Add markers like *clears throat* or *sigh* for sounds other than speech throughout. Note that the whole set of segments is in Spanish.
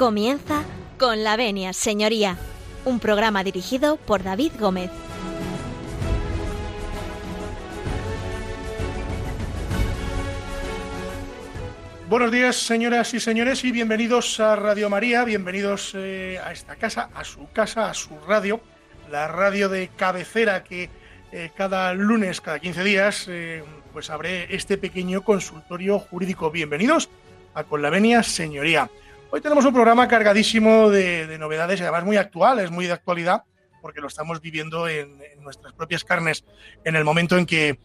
Comienza con la venia, señoría, un programa dirigido por David Gómez. Buenos días, señoras y señores, y bienvenidos a Radio María, bienvenidos eh, a esta casa, a su casa, a su radio, la radio de cabecera que eh, cada lunes, cada 15 días, eh, pues abre este pequeño consultorio jurídico. Bienvenidos a Con la Venia, señoría. Hoy tenemos un programa cargadísimo de, novedades y además muy actuales, muy de actualidad, porque lo estamos viviendo en, nuestras propias carnes en el momento en que,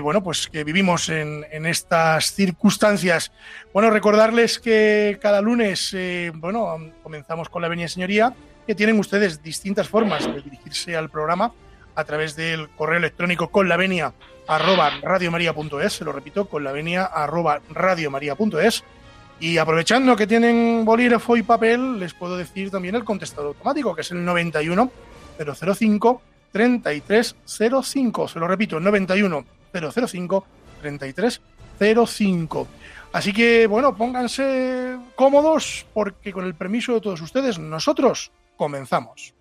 bueno, pues que vivimos en, estas circunstancias. Bueno, recordarles que cada lunes, eh, bueno, comenzamos con la Venia Señoría, que tienen ustedes distintas formas de dirigirse al programa a través del correo electrónico con se lo repito, con y aprovechando que tienen bolígrafo y papel, les puedo decir también el contestador automático, que es el 91 005 3305. Se lo repito, 91 005 3305. Así que, bueno, pónganse cómodos porque con el permiso de todos ustedes, nosotros comenzamos.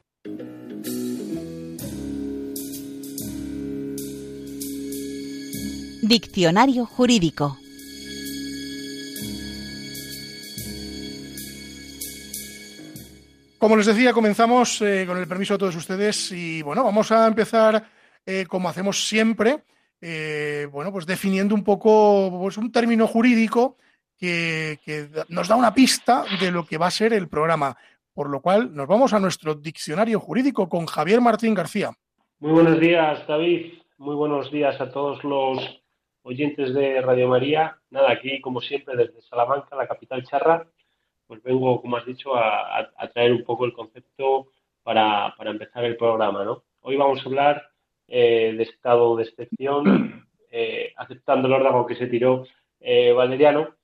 Diccionario jurídico. Como les decía, comenzamos eh, con el permiso de todos ustedes y bueno, vamos a empezar eh, como hacemos siempre, eh, bueno, pues definiendo un poco pues, un término jurídico que, nos da una pista de lo que va a ser el programa. Por lo cual nos vamos a nuestro diccionario jurídico con Javier Martín García. Muy buenos días, David. Muy buenos días a todos los oyentes de Radio María. Nada, aquí como siempre desde Salamanca, la capital charra pues vengo, como has dicho, a, traer un poco el concepto para, empezar el programa. ¿no? Hoy vamos a hablar eh, de estado de excepción, *clears throat* eh, aceptando el órgano que se tiró eh, Valeriano.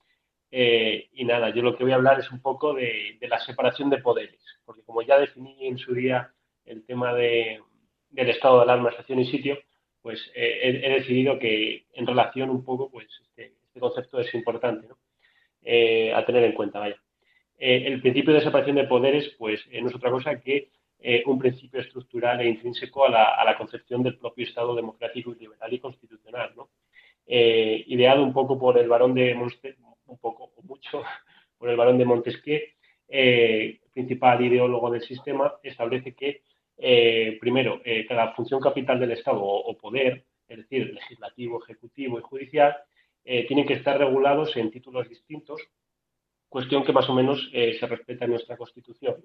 y nada, yo lo que voy a hablar es un poco de, la separación de poderes, porque como ya definí en su día el tema del estado de alarma, estación y sitio, pues he, decidido que en relación un poco, pues este, este concepto es importante ¿no? a tener en cuenta, vaya. Eh, el principio de separación de poderes, pues eh, no es otra cosa que eh, un principio estructural e intrínseco a la, concepción del propio Estado democrático y liberal y constitucional, ideado un poco por el varón de un poco o mucho *laughs* por el varón de Montesquieu, principal ideólogo del sistema, establece que primero la función capital del Estado o, poder, es decir, legislativo, ejecutivo y judicial, tienen que estar regulados en títulos distintos cuestión que más o menos eh, se respeta en nuestra Constitución.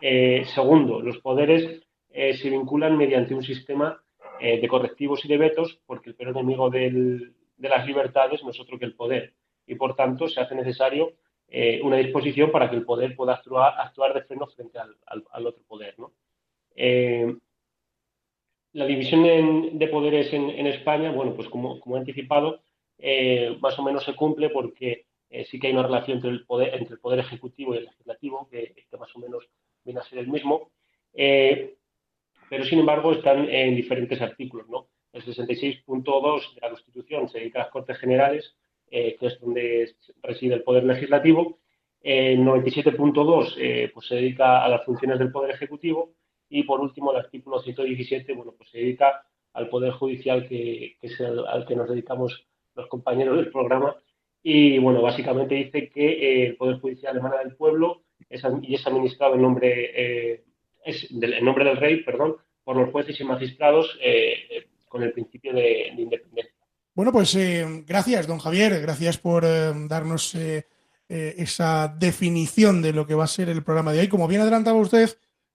Eh, segundo, los poderes eh, se vinculan mediante un sistema de correctivos y de vetos, porque el peor enemigo de las libertades no es otro que el poder. Y por tanto, se hace necesario una disposición para que el poder pueda actuar, de freno frente al, otro poder. la división de poderes en, España, bueno, pues como, como he anticipado, más o menos se cumple porque eh, sí que hay una relación entre el poder, entre el poder ejecutivo y el legislativo, que, más o menos viene a ser el mismo, eh, pero sin embargo están en diferentes artículos. ¿no? El 66.2 de la Constitución se dedica a las Cortes Generales, eh, que es donde reside el poder legislativo. El 97.2 pues se dedica a las funciones del poder ejecutivo y por último el artículo 117 bueno, pues se dedica al poder judicial que, es al que nos dedicamos los compañeros del programa y bueno, básicamente dice que eh, el Poder Judicial emana del pueblo y es administrado en nombre, eh, es del, nombre del rey, perdón, por los jueces y magistrados eh, con el principio de, independencia. Bueno, pues gracias, don Javier, gracias por darnos esa definición de lo que va a ser el programa de hoy. Como bien adelantaba usted,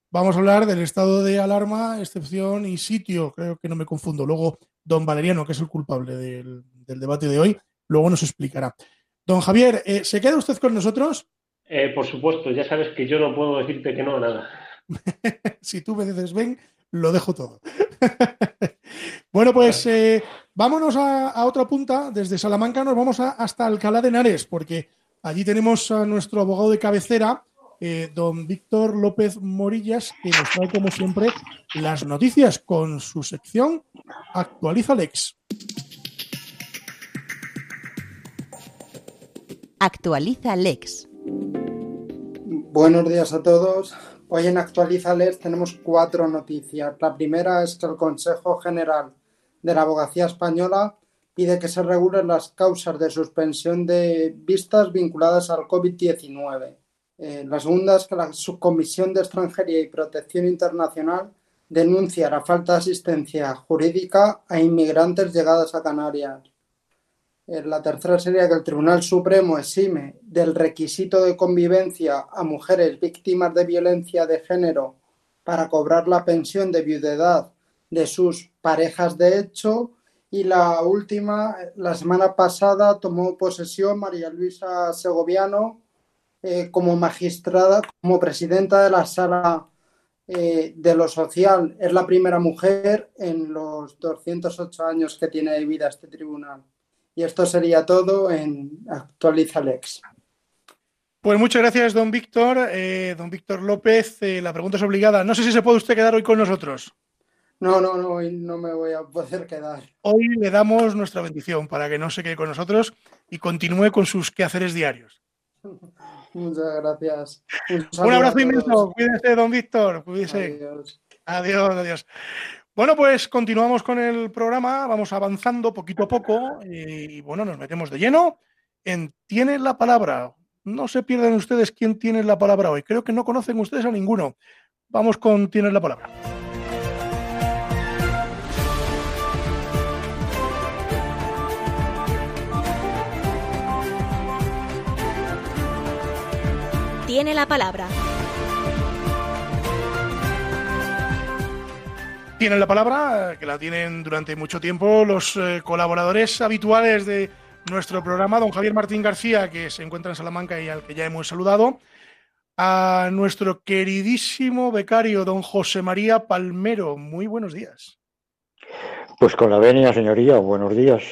vamos a hablar del estado de alarma, excepción y sitio. Creo que no me confundo. Luego, don Valeriano, que es el culpable del debate de hoy, luego nos explicará. Don Javier, eh, ¿se queda usted con nosotros? Eh, por supuesto, ya sabes que yo no puedo decirte que no a nada. *laughs* si tú me dices ven, lo dejo todo. *laughs* bueno, pues eh, vámonos a, otra punta. Desde Salamanca nos vamos hasta Alcalá de Henares, porque allí tenemos a nuestro abogado de cabecera, don Víctor López Morillas, que nos trae, como siempre, las noticias con su sección Actualiza Lex. Actualiza Lex. Buenos días a todos. Hoy en Actualizales tenemos cuatro noticias. La primera es que el Consejo General de la Abogacía Española pide que se regulen las causas de suspensión de vistas vinculadas al COVID-19. Eh, la segunda es que la Subcomisión de Extranjería y Protección Internacional denuncia la falta de asistencia jurídica a inmigrantes llegados a Canarias. La tercera sería que el Tribunal Supremo exime del requisito de convivencia a mujeres víctimas de violencia de género para cobrar la pensión de viudedad de sus parejas de hecho. Y la última, la semana pasada tomó posesión María Luisa Segoviano eh, como magistrada, como presidenta de la sala eh, de lo social. Es la primera mujer en los 208 años que tiene de vida este tribunal. Y esto sería todo en Actualiza Lex. Pues muchas gracias, don Víctor. Eh, don Víctor López, eh, la pregunta es obligada. No sé si se puede usted quedar hoy con nosotros. No, no, no, hoy no me voy a poder quedar. Hoy le damos nuestra bendición para que no se quede con nosotros y continúe con sus quehaceres diarios. *laughs* Muchas gracias. Un, Un abrazo inmenso. Cuídese, don Víctor. Cuídese. Adiós. Adiós, adiós. Bueno, pues continuamos con el programa, vamos avanzando poquito a poco y bueno, nos metemos de lleno en Tiene la palabra. No se pierdan ustedes quién tiene la palabra hoy. Creo que no conocen ustedes a ninguno. Vamos con Tiene la palabra. Tiene la palabra. Tienen la palabra, que la tienen durante mucho tiempo los eh, colaboradores habituales de nuestro programa, don Javier Martín García, que se encuentra en Salamanca y al que ya hemos saludado, a nuestro queridísimo becario, don José María Palmero. Muy buenos días. Pues con la venia, señoría, buenos días.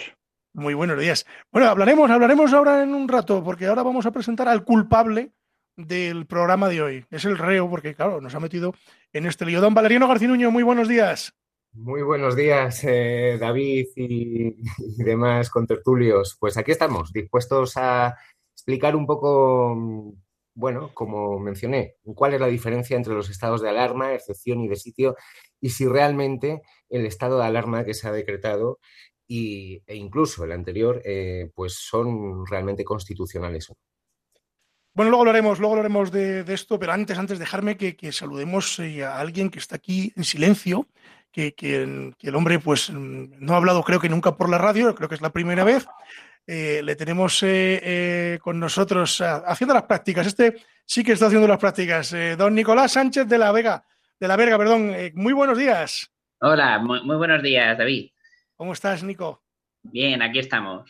Muy buenos días. Bueno, hablaremos, hablaremos ahora en un rato, porque ahora vamos a presentar al culpable del programa de hoy. Es el reo, porque claro, nos ha metido en este lío. Don Valeriano Garcinuño, muy buenos días. Muy buenos días, eh, David y, y demás contertulios. Pues aquí estamos, dispuestos a explicar un poco, bueno, como mencioné, cuál es la diferencia entre los estados de alarma, excepción y de sitio, y si realmente el estado de alarma que se ha decretado y, e incluso el anterior, eh, pues son realmente constitucionales. Bueno, luego hablaremos, luego hablaremos de, de esto, pero antes, antes dejarme que, que saludemos eh, a alguien que está aquí en silencio, que, que, que, el hombre pues no ha hablado creo que nunca por la radio, creo que es la primera vez. Eh, le tenemos eh, eh, con nosotros haciendo las prácticas. Este sí que está haciendo las prácticas. don Nicolás Sánchez de la Vega, de la Verga, perdón. muy buenos días. Hola, muy, muy, buenos días, David. ¿Cómo estás, Nico? Bien, aquí estamos.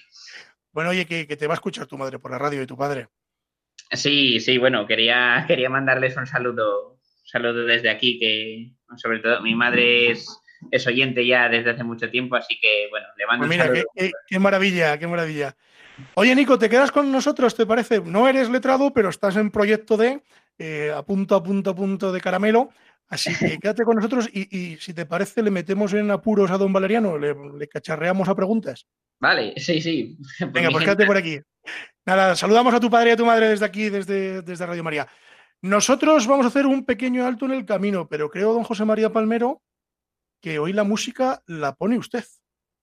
Bueno, oye, que, que te va a escuchar tu madre por la radio y tu padre. Sí, sí, bueno, quería, *laughs* quería mandarles un saludo, un saludo desde aquí, que sobre todo mi madre es, es oyente ya desde hace mucho tiempo, así que bueno, le mando pues mira, un saludo. Qué, qué, qué, maravilla, qué maravilla. Oye, Nico, ¿te quedas con nosotros, te parece? No eres letrado, pero estás en proyecto de eh, a punto, a punto, a punto de caramelo. Así que *laughs* quédate con nosotros y, y, si te parece, le metemos en apuros a don Valeriano, le, le cacharreamos a preguntas. Vale, sí, sí. *laughs* Venga, pues quédate por aquí. Nada, saludamos a tu padre y a tu madre desde aquí, desde, desde Radio María. Nosotros vamos a hacer un pequeño alto en el camino, pero creo, don José María Palmero, que hoy la música la pone usted,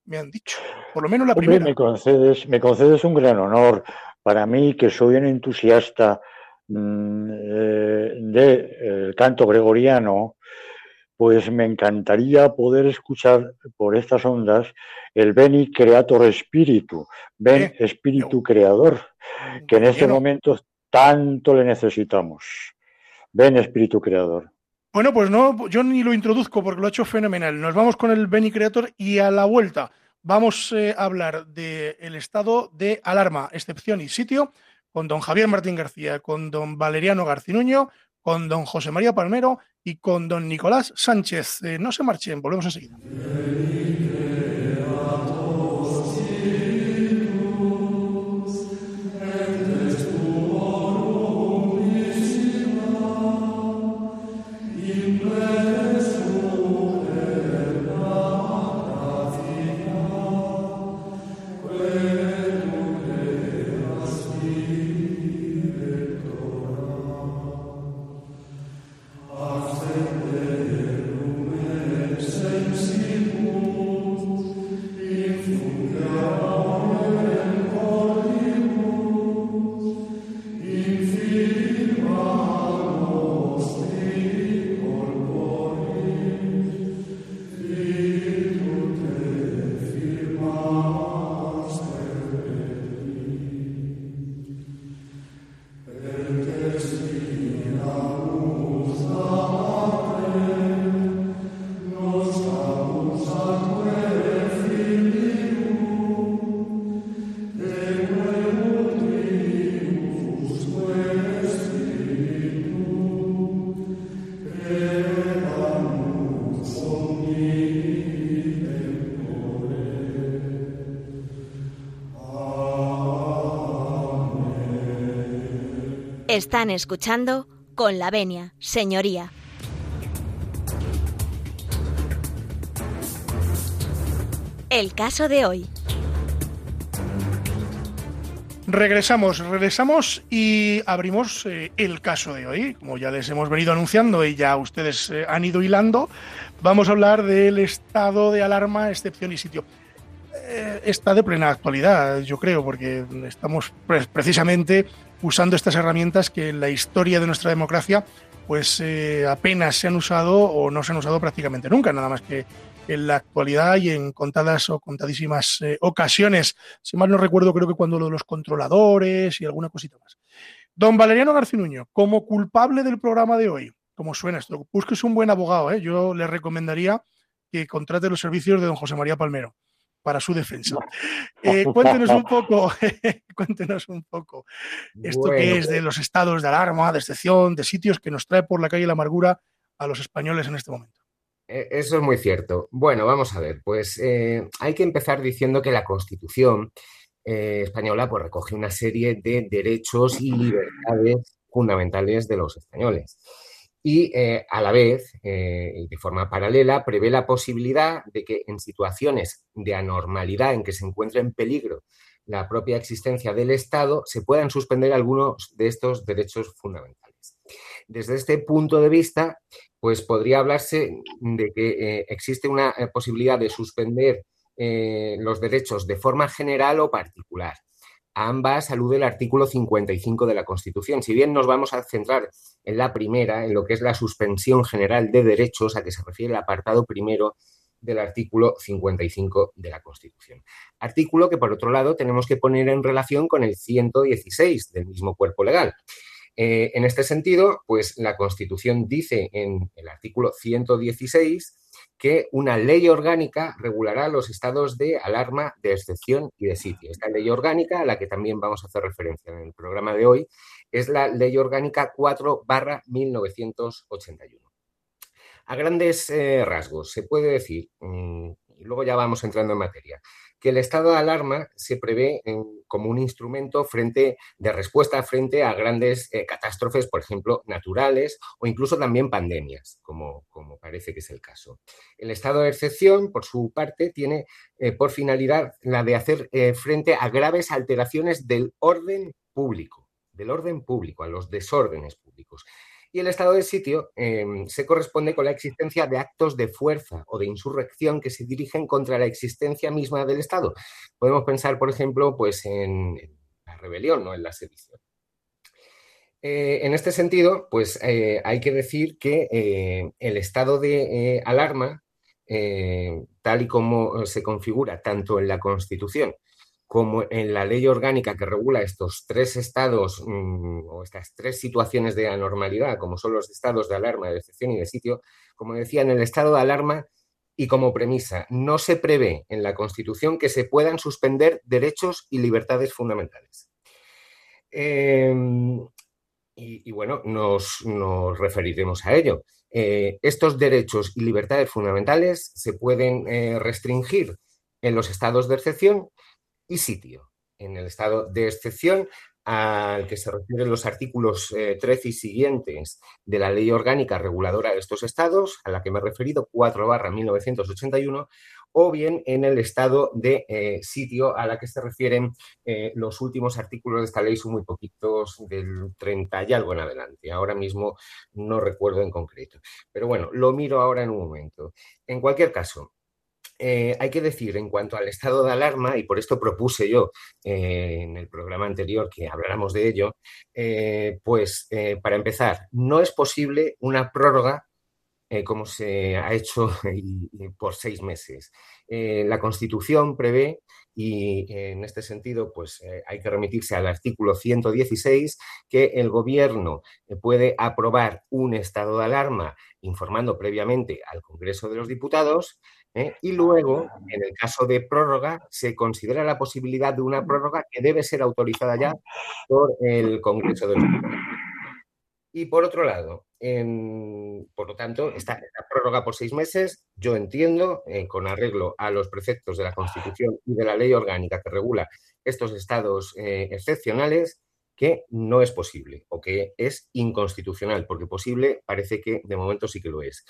me han dicho. Por lo menos la Hombre, primera. Me concedes, me concedes un gran honor. Para mí, que soy un entusiasta mmm, eh, del de, canto gregoriano, pues me encantaría poder escuchar por estas ondas el Beni Creator Spiritu, Ben eh, Espíritu Creador, que en este momento tanto le necesitamos. Ven Espíritu Creador. Bueno, pues no, yo ni lo introduzco porque lo ha hecho fenomenal. Nos vamos con el Beni Creator y a la vuelta vamos eh, a hablar del de estado de alarma, excepción y sitio con don Javier Martín García, con don Valeriano Garcinuño, con don José María Palmero y con don Nicolás Sánchez. Eh, no se marchen, volvemos enseguida. Están escuchando con la venia, señoría. El caso de hoy. Regresamos, regresamos y abrimos eh, el caso de hoy. Como ya les hemos venido anunciando y ya ustedes eh, han ido hilando, vamos a hablar del estado de alarma, excepción y sitio. Eh, está de plena actualidad, yo creo, porque estamos precisamente usando estas herramientas que en la historia de nuestra democracia pues apenas se han usado o no se han usado prácticamente nunca, nada más que en la actualidad y en contadas o contadísimas eh, ocasiones. Si mal no recuerdo, creo que cuando lo de los controladores y alguna cosita más. Don Valeriano Garcinuño, como culpable del programa de hoy, como suena esto, es un buen abogado, ¿eh? yo le recomendaría que contrate los servicios de don José María Palmero para su defensa. Eh, cuéntenos un *laughs* poco, *laughs* cuéntenos un poco esto que es de los estados de alarma, de excepción, de sitios que nos trae por la calle la amargura a los españoles en este momento. E, eso es muy cierto. Bueno, vamos a ver, pues eh, hay que empezar diciendo que la Constitución eh, española pues, recoge una serie de derechos y libertades fundamentales de los españoles. Y eh, a la vez, y de forma paralela, prevé la posibilidad de que en situaciones de anormalidad en que se encuentre en peligro la propia existencia del Estado, se puedan suspender algunos de estos derechos fundamentales. Desde este punto de vista, pues podría hablarse de que eh, existe una eh, posibilidad de suspender eh, los derechos de forma general o particular. A ambas alude el artículo 55 de la Constitución. Si bien nos vamos a centrar en la primera, en lo que es la suspensión general de derechos, a que se refiere el apartado primero del artículo 55 de la Constitución. Artículo que, por otro lado, tenemos que poner en relación con el 116 del mismo cuerpo legal. Eh, en este sentido, pues la Constitución dice en el artículo 116 que una ley orgánica regulará los estados de alarma, de excepción y de sitio. Esta ley orgánica, a la que también vamos a hacer referencia en el programa de hoy, es la Ley Orgánica 4 barra 1981. A grandes eh, rasgos, se puede decir, mm, y luego ya vamos entrando en materia, que el estado de alarma se prevé como un instrumento frente, de respuesta frente a grandes eh, catástrofes, por ejemplo, naturales o incluso también pandemias, como, como, parece que es el caso. El estado de excepción, por su parte, tiene eh, por finalidad la de hacer eh, frente a graves alteraciones del orden público, del orden público, a los desórdenes públicos y el estado de sitio em, se corresponde con la existencia de actos de fuerza o de insurrección que se dirigen contra la existencia misma del Estado. Podemos pensar, por ejemplo, pues en, la rebelión o en la sedición. Eh, en este sentido, pues eh, hay que decir que eh, el estado de alarma, tal y como se configura tanto en la Constitución como en la ley orgánica que regula estos tres estados mm, o estas tres situaciones de anormalidad, como son los estados de alarma, de excepción y de sitio, como decía, en el estado de alarma y como premisa, no se prevé en la Constitución que se puedan suspender derechos y libertades fundamentales. Em, y, bueno, nos, referiremos a ello. Eh, estos derechos y libertades fundamentales se pueden eh, restringir en los estados de excepción y sitio. En el estado de excepción al que se refieren los artículos 13 eh, y siguientes de la ley orgánica reguladora de estos estados, a la que me he referido, 4 barra 1981, o bien en el estado de eh, sitio a la que se refieren eh, los últimos artículos de esta ley, son muy poquitos, del 30 y algo en adelante. Ahora mismo no recuerdo en concreto. Pero bueno, lo miro ahora en un momento. En cualquier caso, eh, hay que decir en cuanto al estado de alarma, y por esto propuse yo eh, en el programa anterior que habláramos de ello, eh, pues para empezar, no es posible una prórroga como se ha hecho *laughs* por seis meses. la Constitución prevé, y en este sentido, pues hay que remitirse al artículo 116, que el Gobierno puede aprobar un estado de alarma informando previamente al Congreso de los Diputados ¿eh? Y luego, en el caso de prórroga, se considera la posibilidad de una prórroga que debe ser autorizada ya por el Congreso de los Y por otro lado, por lo tanto, esta, prórroga por seis meses, yo entiendo, eh, con arreglo a los preceptos de la Constitución y de la ley orgánica que regula estos estados eh, excepcionales, que no es posible o que es inconstitucional, porque posible parece que de momento sí que lo es.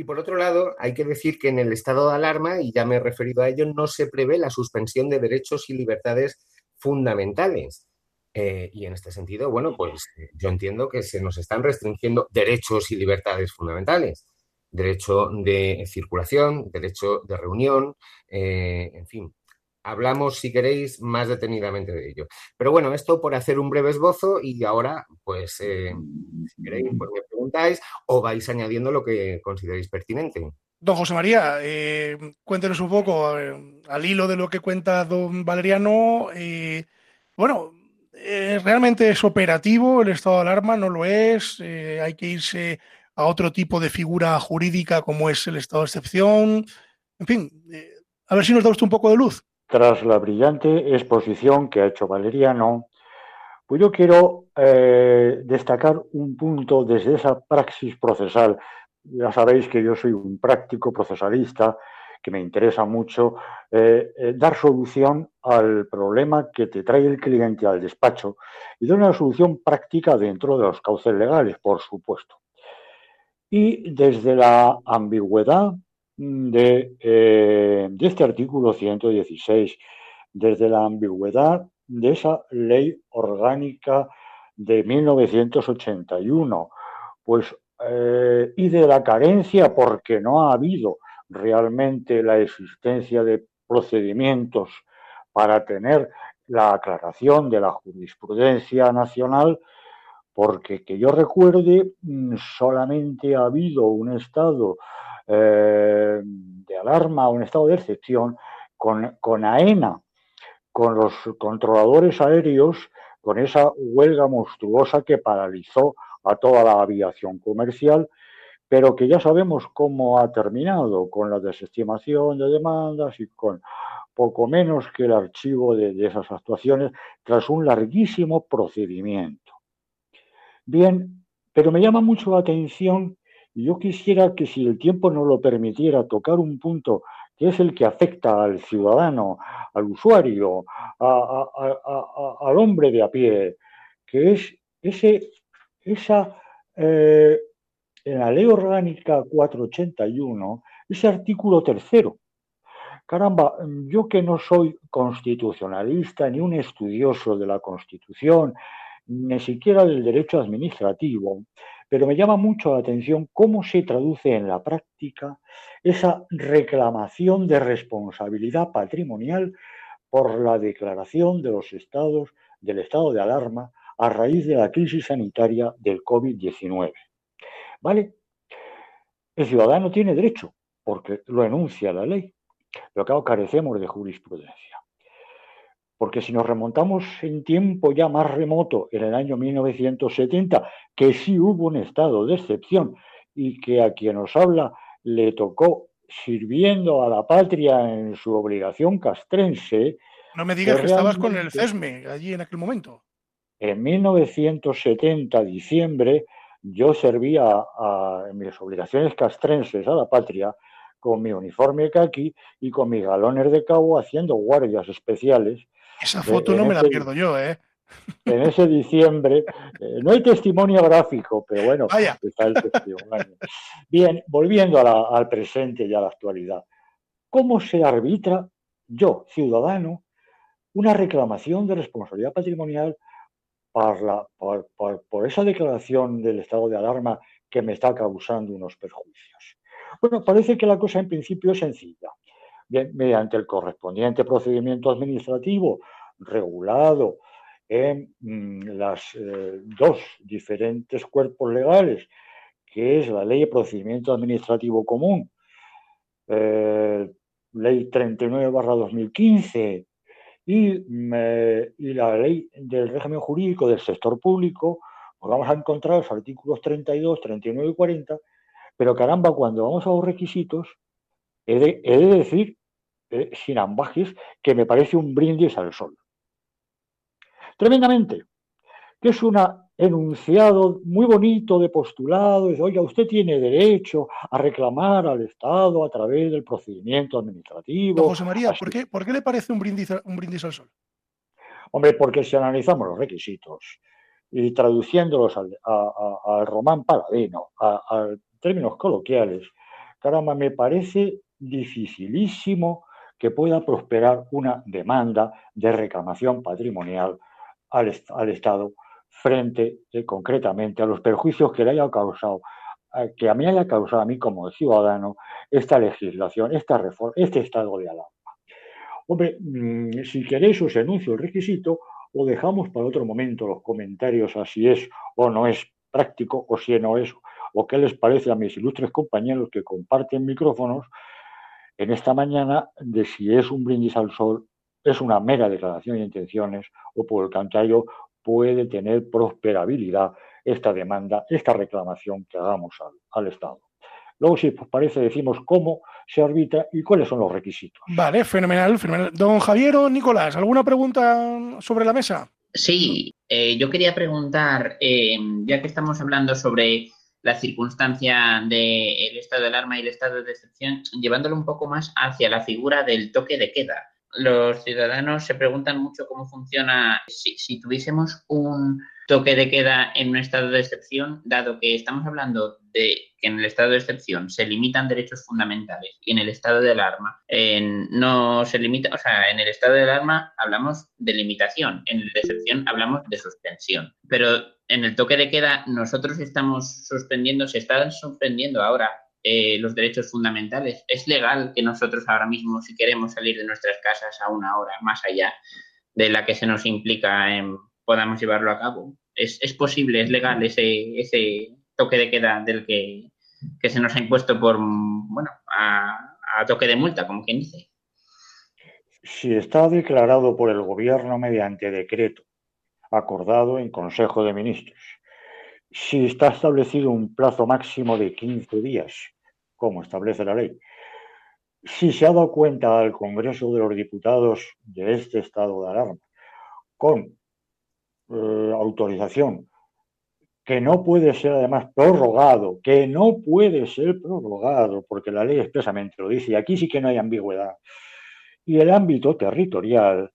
Y por otro lado, hay que decir que en el estado de alarma, y ya me he referido a ello, no se prevé la suspensión de derechos y libertades fundamentales. Eh, y en este sentido, bueno, pues yo entiendo que se nos están restringiendo derechos y libertades fundamentales. Derecho de circulación, derecho de reunión, eh, en fin, hablamos, si queréis, más detenidamente de ello. Pero bueno, esto por hacer un breve esbozo y ahora, pues, eh, si queréis, pues me preguntáis o vais añadiendo lo que consideréis pertinente. Don José María, eh, cuéntenos un poco al hilo de lo que cuenta don Valeriano. Eh, bueno, ¿realmente es operativo el estado de alarma? ¿No lo es? ¿Hay que irse a otro tipo de figura jurídica como es el estado de excepción? En fin, a ver si nos da usted un poco de luz. Tras la brillante exposición que ha hecho Valeriano, pues yo quiero eh, destacar un punto desde esa praxis procesal. Ya sabéis que yo soy un práctico procesalista, que me interesa mucho eh, eh, dar solución al problema que te trae el cliente al despacho y dar una solución práctica dentro de los cauces legales, por supuesto. Y desde la ambigüedad eh, de, este artículo 116, desde la ambigüedad de esa ley orgánica de 1981, pues, eh, y de la carencia porque no ha habido realmente la existencia de procedimientos para tener la aclaración de la jurisprudencia nacional, porque que yo recuerde, mm, solamente ha habido un Estado eh, de alarma un estado de excepción con, con AENA, con los controladores aéreos, con esa huelga monstruosa que paralizó a toda la aviación comercial, pero que ya sabemos cómo ha terminado, con la desestimación de demandas y con poco menos que el archivo de, esas actuaciones tras un larguísimo procedimiento. Bien, pero me llama mucho la atención yo quisiera que si el tiempo no lo permitiera tocar un punto que es el que afecta al ciudadano, al usuario, al hombre de a pie, que es ese, esa, eh, en la ley orgánica 481, ese artículo tercero. Caramba, yo que no soy constitucionalista ni un estudioso de la Constitución, ni siquiera del derecho administrativo, pero me llama mucho la atención cómo se traduce en la práctica esa reclamación de responsabilidad patrimonial por la declaración de los estados del estado de alarma a raíz de la crisis sanitaria del COVID-19. ¿Vale? El ciudadano tiene derecho, porque lo enuncia la ley, pero claro, carecemos de jurisprudencia. Porque si nos remontamos en tiempo ya más remoto, en el año 1970, que sí hubo un estado de excepción y que a quien nos habla le tocó sirviendo a la patria en su obligación castrense. No me digas que, estabas con el CESME allí en aquel momento. En 1970, diciembre, yo servía en mis obligaciones castrenses a la patria con mi uniforme kaki y con mis galones de cabo haciendo guardias especiales esa foto no me la pierdo yo, ¿eh? En ese diciembre, eh, no hay testimonio gráfico, pero bueno, está el testimonio. Bien, volviendo al presente y a la actualidad. ¿Cómo se arbitra yo, ciudadano, una reclamación de responsabilidad patrimonial por, por, esa declaración del estado de alarma que me está causando unos perjuicios? Bueno, parece que la cosa en principio es sencilla mediante el correspondiente procedimiento administrativo regulado en mm, las eh, dos diferentes cuerpos legales, que es la Ley de Procedimiento Administrativo Común, eh, Ley 39-2015, y, mm, eh, y la Ley del Régimen Jurídico del Sector Público, pues vamos a encontrar los artículos 32, 39 y 40, pero caramba, cuando vamos a los requisitos, he he de decir eh, sin ambajes, que me parece un brindis al sol. Tremendamente, que es un enunciado muy bonito de postulado, dice, oiga, usted tiene derecho a reclamar al Estado a través del procedimiento administrativo. José María, ¿por qué, ¿por qué, le parece un brindis, un brindis al sol? Hombre, porque si analizamos los requisitos y traduciéndolos al, román paladino, a, términos coloquiales, caramba, me parece dificilísimo que pueda prosperar una demanda de reclamación patrimonial al, Estado frente eh, concretamente a los perjuicios que le haya causado, eh, que a mí haya causado a mí como ciudadano esta legislación, esta reforma, este estado de alarma. Hombre, mm, si queréis os enuncio el requisito o dejamos para otro momento los comentarios a si es o no es práctico o si no es, o qué les parece a mis ilustres compañeros que comparten micrófonos en esta mañana de si es un brindis al sol, es una mera declaración de intenciones o por el contrario puede tener prosperabilidad esta demanda, esta reclamación que hagamos al, Estado. Luego, si os parece, decimos cómo se arbitra y cuáles son los requisitos. Vale, fenomenal, fenomenal. Don Javier o Nicolás, ¿alguna pregunta sobre la mesa? Sí, eh, yo quería preguntar, eh, ya que estamos hablando sobre la circunstancia del estado de alarma y el estado de excepción, llevándolo un poco más hacia la figura del toque de queda. Los ciudadanos se preguntan mucho cómo funciona si, tuviésemos un toque de queda en un estado de excepción, dado que estamos hablando de que en el estado de excepción se limitan derechos fundamentales y en el estado de alarma no se limita, o sea, en el estado de alarma hablamos de limitación, en el de excepción hablamos de suspensión. Pero en el toque de queda nosotros estamos suspendiendo, se están suspendiendo ahora eh, los derechos fundamentales. Es legal que nosotros ahora mismo, si queremos salir de nuestras casas a una hora más allá de la que se nos implica, en, podamos llevarlo a cabo. Es, es posible, es legal ese, ese toque de queda del que, que se nos ha impuesto por, bueno, a, a toque de multa, como quien dice. Si está declarado por el gobierno mediante decreto acordado en Consejo de Ministros, si está establecido un plazo máximo de 15 días, como establece la ley, si se ha dado cuenta al Congreso de los Diputados de este estado de alarma con eh, autorización que no puede ser además prorrogado, que no puede ser prorrogado, porque la ley expresamente lo dice, y aquí sí que no hay ambigüedad. Y el ámbito territorial,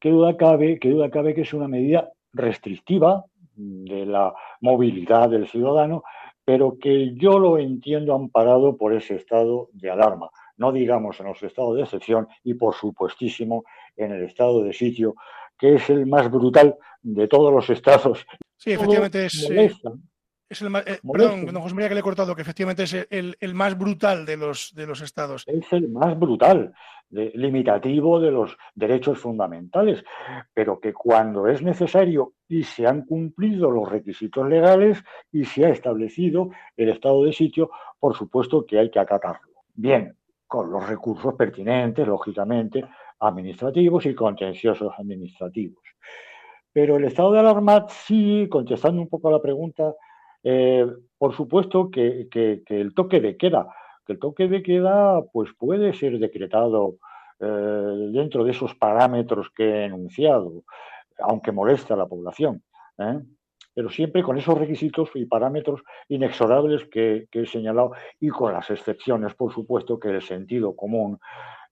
qué duda cabe, qué duda cabe que es una medida restrictiva de la movilidad del ciudadano, pero que yo lo entiendo amparado por ese estado de alarma, no digamos en los estados de excepción y por supuestísimo en el estado de sitio, que es el más brutal de todos los estados. Sí, efectivamente es, es el más, eh, perdón, don José María, que le he cortado, que efectivamente es el, más brutal de los, de los estados. Es el más brutal, limitativo de los derechos fundamentales, pero que cuando es necesario y se han cumplido los requisitos legales y se ha establecido el estado de sitio, por supuesto que hay que acatarlo. Bien, con los recursos pertinentes, lógicamente, administrativos y contenciosos administrativos. Pero el estado de alarma, sí, contestando un poco a la pregunta, eh, por supuesto que, el toque de queda, que el toque de queda pues puede ser decretado eh, dentro de esos parámetros que he enunciado, aunque molesta a la población, ¿eh? pero siempre con esos requisitos y parámetros inexorables que he señalado y con las excepciones, por supuesto, que el sentido común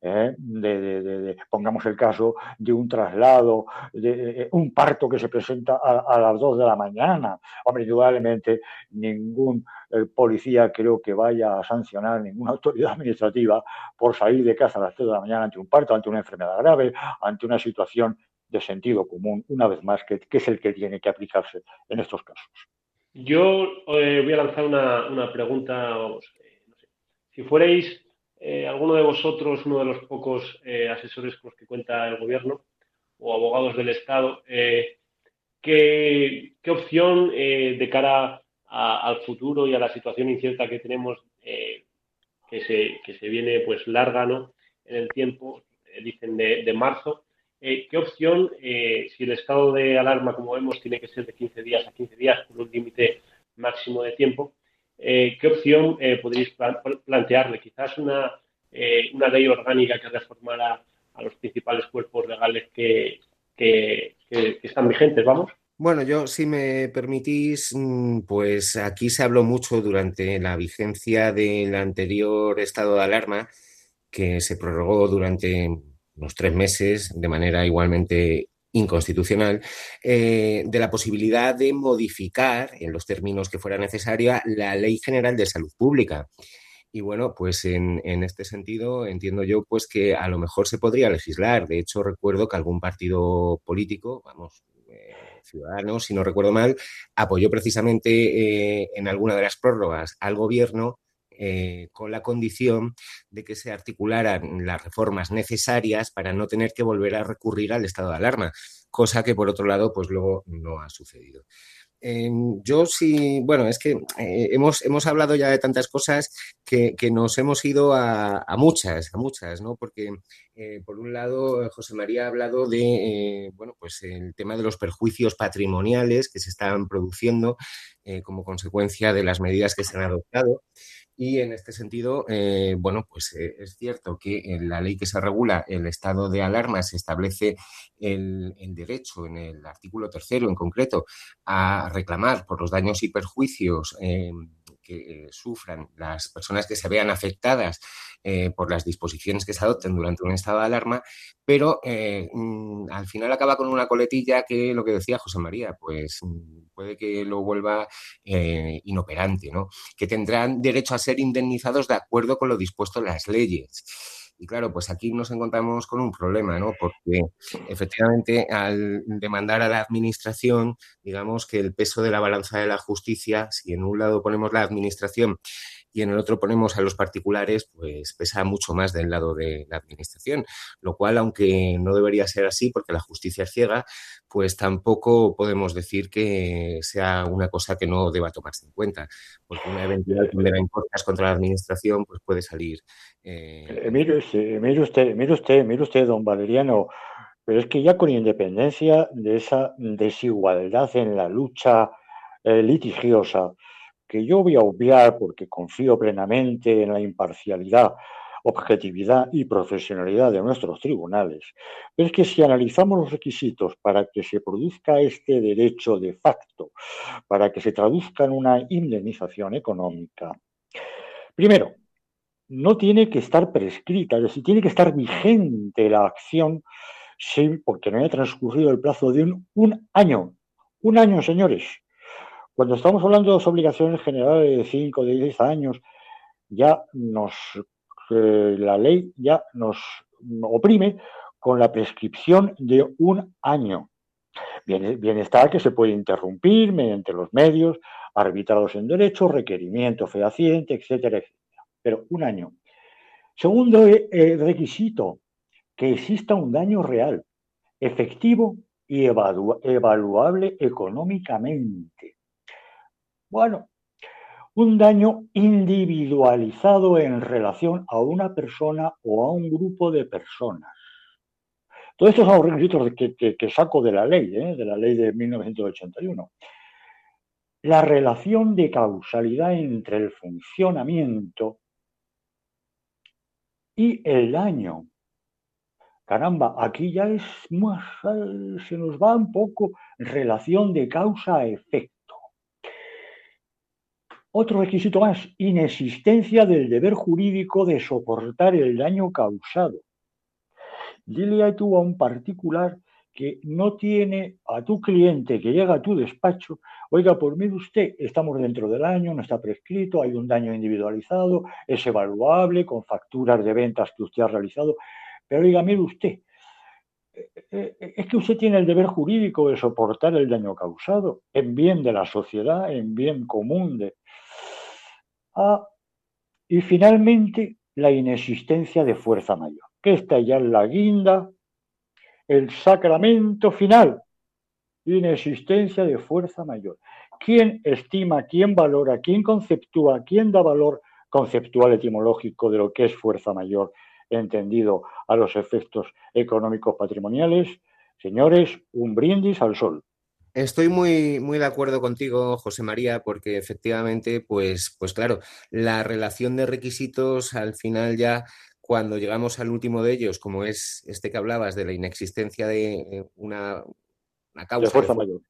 ¿eh? de, pongamos el caso de un traslado, de, un parto que se presenta a, las 2 de la mañana. Hombre, indudablemente ningún eh, policía creo que vaya a sancionar ninguna *laughs* autoridad administrativa por salir de casa a las 3 de la mañana ante un parto, ante una enfermedad grave, ante una situación de sentido común, una vez más, que, es el que tiene que aplicarse en estos casos. Yo eh, voy a lanzar una, pregunta. Si fuerais eh, alguno de vosotros, uno de los pocos eh, asesores con los que cuenta el gobierno o abogados del Estado, eh, ¿qué, opción de cara al futuro y a la situación incierta que tenemos, que se, que, se, viene pues larga ¿no? en el tiempo, dicen de, marzo, ¿qué opción, si el estado de alarma, como vemos, tiene que ser de 15 días a 15 días con un límite máximo de tiempo, eh, ¿qué opción eh, podréis plantearle? Quizás una, eh, una ley orgánica que reformara a los principales cuerpos legales que, están vigentes, vamos. Bueno, yo, si me permitís, mm, pues aquí se habló mucho durante la vigencia del anterior estado de alarma, que se prorrogó durante unos tres meses de manera igualmente inconstitucional, eh, de la posibilidad de modificar, en los términos que fuera necesaria, la Ley General de Salud Pública. Y bueno, pues en, este sentido entiendo yo pues que a lo mejor se podría legislar. De hecho, recuerdo que algún partido político, vamos, eh, si no recuerdo mal, apoyó precisamente eh, en alguna de las prórrogas al gobierno eh, con la condición de que se articularan las reformas necesarias para no tener que volver a recurrir al estado de alarma, cosa que por otro lado pues luego no ha sucedido. Em, yo sí, bueno, es que eh, hemos, hemos hablado ya de tantas cosas que, nos hemos ido a, muchas, a muchas, ¿no? Porque, eh, por un lado, José María ha hablado de, bueno, pues el tema de los perjuicios patrimoniales que se están produciendo como consecuencia de las medidas que se han adoptado. Y en este sentido, eh, bueno, pues eh, es cierto que en la ley que se regula el estado de alarma se establece el, derecho, en el artículo tercero en concreto, a reclamar por los daños y perjuicios eh, que sufran las personas que se vean afectadas eh, por las disposiciones que se adopten durante un estado de alarma, pero eh, mm, al final acaba con una coletilla que lo que decía José María, pues mm, puede que lo vuelva eh, inoperante, ¿no? Que tendrán derecho a ser indemnizados de acuerdo con lo dispuesto en las leyes. Y claro, pues aquí nos encontramos con un problema, ¿no? Porque efectivamente al demandar a la administración, digamos que el peso de la balanza de la justicia, si en un lado ponemos la administración y en el otro ponemos a los particulares, pues pesa mucho más del lado de la administración, lo cual, aunque no debería ser así porque la justicia es ciega, pues tampoco podemos decir que sea una cosa que no deba tomarse en cuenta, porque una eventual condena en contra la administración pues puede salir. Eh... eh mire, usted, mire usted, mire usted, mire usted, don Valeriano, pero es que ya con independencia de esa desigualdad en la lucha eh, litigiosa, que yo voy a obviar porque confío plenamente en la imparcialidad, objetividad y profesionalidad de nuestros tribunales, es que si analizamos los requisitos para que se produzca este derecho de facto, para que se traduzca en una indemnización económica, primero, no tiene que estar prescrita, es decir, tiene que estar vigente la acción sin, porque no haya transcurrido el plazo de un año. Un año, señores. Cuando estamos hablando de las obligaciones generales de 5, de 10 años, ya nos, eh, la ley ya nos oprime con la prescripción de un año. Bien, está que se puede interrumpir mediante los medios arbitrados en derecho, requerimiento fehaciente, etcétera, etcétera. Pero un año. Segundo eh, eh, requisito, que exista un daño real, efectivo y evaluable económicamente. Bueno, un daño individualizado en relación a una persona o a un grupo de personas. Todos estos son requisitos que, saco de la ley, ¿eh? de la ley de 1981. La relación de causalidad entre el funcionamiento y el daño. Caramba, aquí ya es más, se nos va un poco relación de causa efecto. Otro requisito más, inexistencia del deber jurídico de soportar el daño causado. Dile tú a un particular que no tiene a tu cliente que llega a tu despacho, oiga, por mí usted, estamos dentro del año, no está prescrito, hay un daño individualizado, es evaluable con facturas de ventas que usted ha realizado, pero oiga, mire usted, eh, eh, es que usted tiene el deber jurídico de soportar el daño causado en bien de la sociedad, en bien común de, Y finalmente, la inexistencia de fuerza mayor, que está ya en la guinda, el sacramento final, inexistencia de fuerza mayor. ¿Quién estima, quién valora, quién conceptúa, quién da valor conceptual etimológico de lo que es fuerza mayor, entendido a los efectos económicos patrimoniales? Señores, un brindis al sol. Estoy muy, muy de acuerdo contigo, José María, porque efectivamente, pues, pues claro, la relación de requisitos al final ya cuando llegamos al último de ellos, como es este que hablabas de la inexistencia de una, causa fuerza mayor,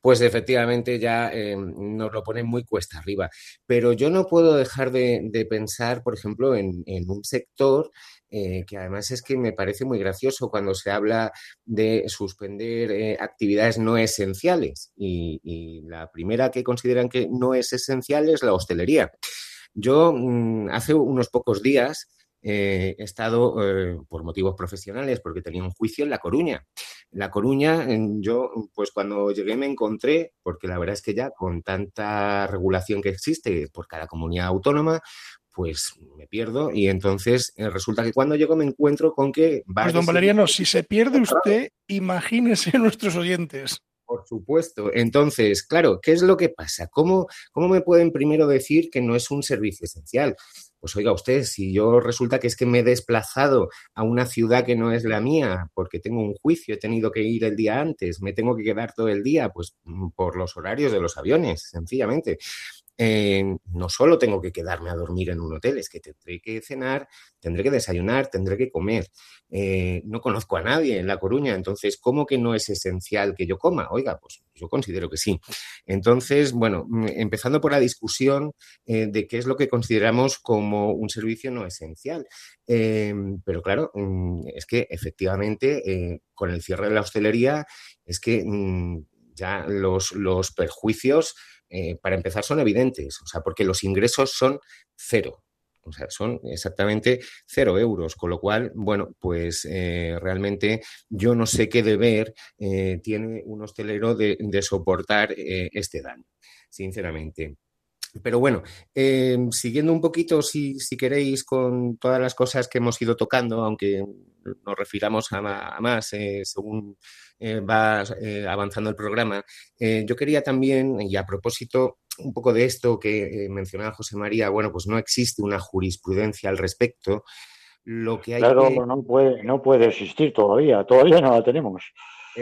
pues efectivamente ya eh, nos lo pone muy cuesta arriba. Pero yo no puedo dejar de, pensar, por ejemplo, en, un sector eh, que además es que me parece muy gracioso cuando se habla de suspender eh, actividades no esenciales y, la primera que consideran que no es esencial es la hostelería. Yo mm, hace unos pocos días eh, he estado por motivos profesionales, porque tenía un juicio en La Coruña. La Coruña, yo, pues cuando llegué me encontré, porque la verdad es que ya con tanta regulación que existe por cada comunidad autónoma, pues me pierdo y entonces eh, resulta que cuando llego me encuentro con que... Pues don Valeriano, si se pierde *laughs* usted, imagínese *laughs* nuestros oyentes. Por supuesto. Entonces, claro, ¿qué es lo que pasa? ¿Cómo, ¿Cómo me pueden primero decir que no es un servicio esencial? Pues oiga usted, si yo resulta que es que me he desplazado a una ciudad que no es la mía porque tengo un juicio, he tenido que ir el día antes, me tengo que quedar todo el día, pues mm, por los horarios de los aviones, sencillamente. Eh, no solo tengo que quedarme a dormir en un hotel, es que tendré que cenar, tendré que desayunar, tendré que comer. Eh, no conozco a nadie en La Coruña, entonces, ¿cómo que no es esencial que yo coma? Oiga, pues yo considero que sí. Entonces, bueno, mm, empezando por la discusión eh, de qué es lo que consideramos como un servicio no esencial. pero claro, mm, es que efectivamente, con el cierre de la hostelería, es que mm, ya los, los perjuicios eh, para empezar, son evidentes, o sea, porque los ingresos son cero. O sea, son exactamente cero euros, con lo cual, bueno, pues eh, realmente yo no sé qué deber eh, tiene un hostelero de, soportar este daño, sinceramente. Pero bueno, siguiendo un poquito, si, queréis, con todas las cosas que hemos ido tocando, aunque nos refiramos a, más según eh, va eh, avanzando el programa. Eh, yo quería también, y a propósito un poco de esto que mencionaba José María, bueno, pues no existe una jurisprudencia al respecto. Lo que hay claro, no, puede, no puede existir todavía, todavía no la tenemos.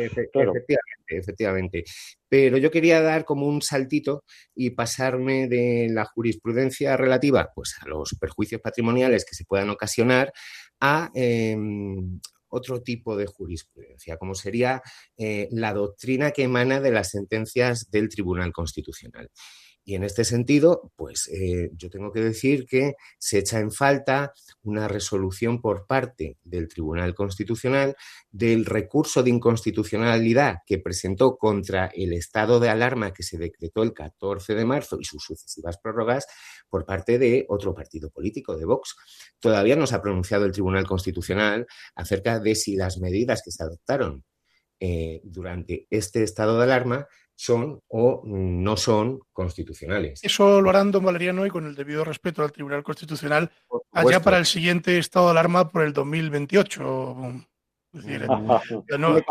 Efectivamente, efectivamente. Pero yo quería dar como un saltito y pasarme de la jurisprudencia relativa pues, a los perjuicios patrimoniales que se puedan ocasionar a em, otro tipo de jurisprudencia, como sería eh, la doctrina que emana de las sentencias del Tribunal Constitucional. Y en este sentido, pues eh, yo tengo que decir que se echa en falta una resolución por parte del Tribunal Constitucional del recurso de inconstitucionalidad que presentó contra el estado de alarma que se decretó el 14 de marzo y sus sucesivas prórrogas por parte de otro partido político, de Vox. Todavía no se ha pronunciado el Tribunal Constitucional acerca de si las medidas que se adoptaron eh, durante este estado de alarma son o no son constitucionales. Eso lo harán don Valeriano y con el debido respeto al Tribunal Constitucional allá para el siguiente estado de alarma por el 2028. *laughs* Eh, no, eh,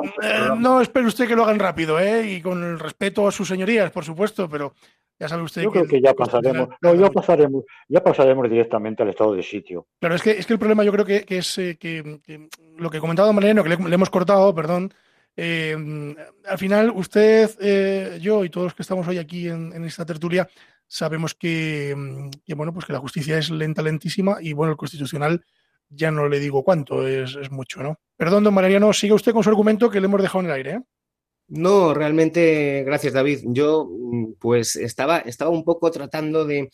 no, espere usted que lo hagan rápido, ¿eh? Y con el respeto a sus señorías, por supuesto, pero ya sabe usted Yo creo que ya pasaremos, no, ya pasaremos, ya pasaremos directamente al estado de sitio. Claro, es que, es que el problema yo creo que, es eh, que, lo que comentaba Don Mariano, que le, hemos cortado, perdón, eh, al final, usted, eh, yo y todos los que estamos hoy aquí en, esta tertulia sabemos que, bueno, pues que la justicia es lenta, lentísima y bueno, el constitucional ya no le digo cuánto, es, mucho, ¿no? Perdón, don Mariano, siga usted con su argumento que le hemos dejado en el aire. ¿eh? No, realmente, gracias David. Yo mm, pues estaba, estaba un poco tratando de,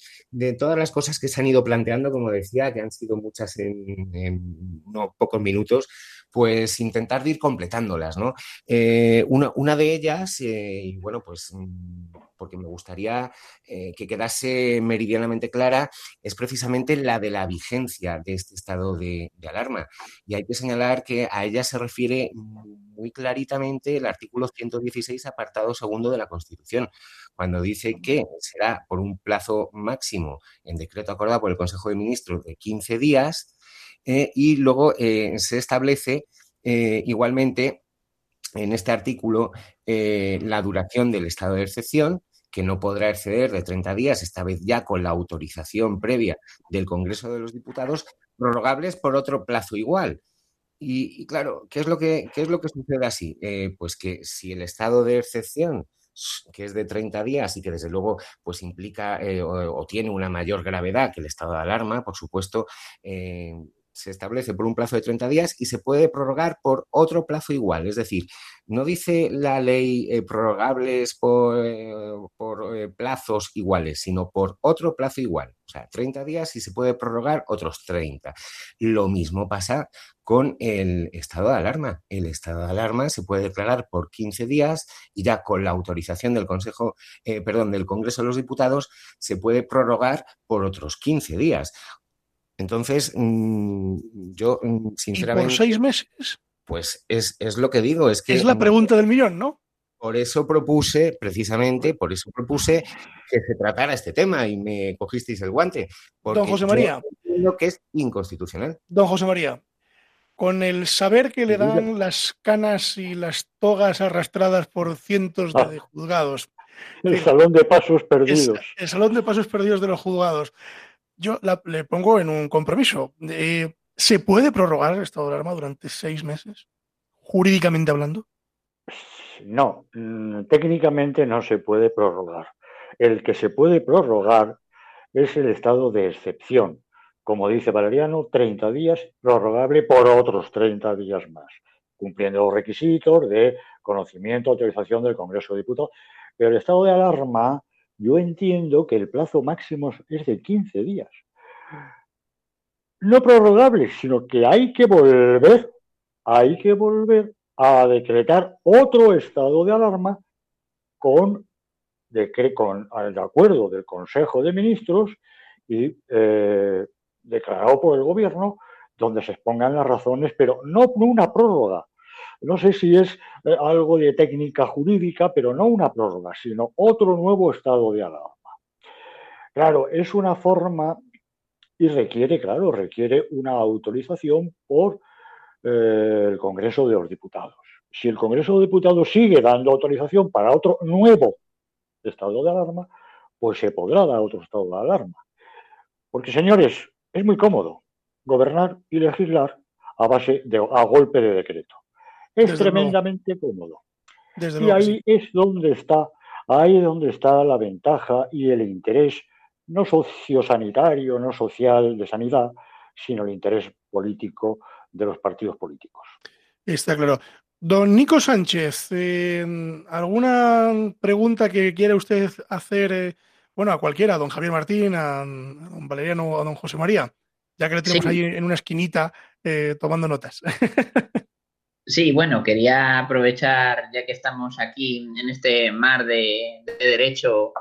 todas las cosas que se han ido planteando, como decía, que han sido muchas en, en unos pocos minutos, pues intentar ir completándolas, ¿no? Eh, una, de ellas, eh, y bueno, pues mm, porque me gustaría eh, que quedase meridianamente clara, es precisamente la de la vigencia de este estado de, alarma. Y hay que señalar que a ella se refiere muy claritamente el artículo 116, apartado segundo de la Constitución, cuando dice que será por un plazo máximo en decreto acordado por el Consejo de Ministros de 15 días eh, y luego eh, se establece eh, igualmente en este artículo la duración del estado de excepción, que no podrá exceder de 30 días, esta vez ya con la autorización previa del Congreso de los Diputados, prorrogables por otro plazo igual. Y, claro, ¿qué es lo que, qué es lo que sucede así? pues que si el estado de excepción que es de 30 días y que desde luego pues implica o, tiene una mayor gravedad que el estado de alarma, por supuesto, se establece por un plazo de 30 días y se puede prorrogar por otro plazo igual. Es decir, no dice la ley eh, prorrogables por, eh, plazos iguales, sino por otro plazo igual. O sea, 30 días y se puede prorrogar otros 30. Lo mismo pasa con el estado de alarma. El estado de alarma se puede declarar por 15 días y ya con la autorización del Consejo, eh, perdón, del Congreso de los Diputados se puede prorrogar por otros 15 días. Entonces, mm, yo sinceramente. ¿Y por seis meses? Pues es, es lo que digo, es que... Es la pregunta del millón, ¿no? Por eso propuse, precisamente, por eso propuse que se tratara este tema y me cogisteis el guante. Don José María. Lo que es inconstitucional. Don José María, con el saber que le dan las canas y las togas arrastradas por cientos de ah. juzgados. El salón de pasos perdidos. el salón de pasos perdidos de los juzgados. Yo le pongo en un compromiso. Eh, ¿Se puede prorrogar el estado de alarma durante seis meses? Jurídicamente hablando. No, mm, técnicamente no se puede prorrogar. El que se puede prorrogar es el estado de excepción. Como dice Valeriano, 30 días prorrogable por otros 30 días más, cumpliendo los requisitos de conocimiento, autorización del Congreso de Diputados. Pero el estado de alarma, yo entiendo que el plazo máximo es de 15 días. No prorrogable, sino que hay que volver, hay que volver a decretar otro estado de alarma con, de, con el acuerdo del Consejo de Ministros y eh, declarado por el Gobierno, donde se expongan las razones, pero no una prórroga. No sé si es eh, algo de técnica jurídica, pero no una prórroga, sino otro nuevo estado de alarma. Claro, es una forma y requiere, claro, requiere una autorización por eh, el Congreso de los Diputados. Si el Congreso de Diputados sigue dando autorización para otro nuevo estado de alarma, pues se podrá dar otro estado de alarma. Porque, señores, es muy cómodo gobernar y legislar a base de a golpe de decreto. Es tremendamente cómodo. y ahí es donde está, ahí es donde está la ventaja y el interés no sociosanitario, no social de sanidad, sino el interés político de los partidos políticos. Está claro. Don Nico Sánchez, eh, ¿alguna pregunta que quiera usted hacer, eh, bueno, a cualquiera, a don Javier Martín, a, don Valeriano o a don José María? Ya que le tenemos ahí en una esquinita eh, tomando notas. *laughs* Sí, bueno, quería aprovechar, ya que estamos aquí en este mar de, derecho,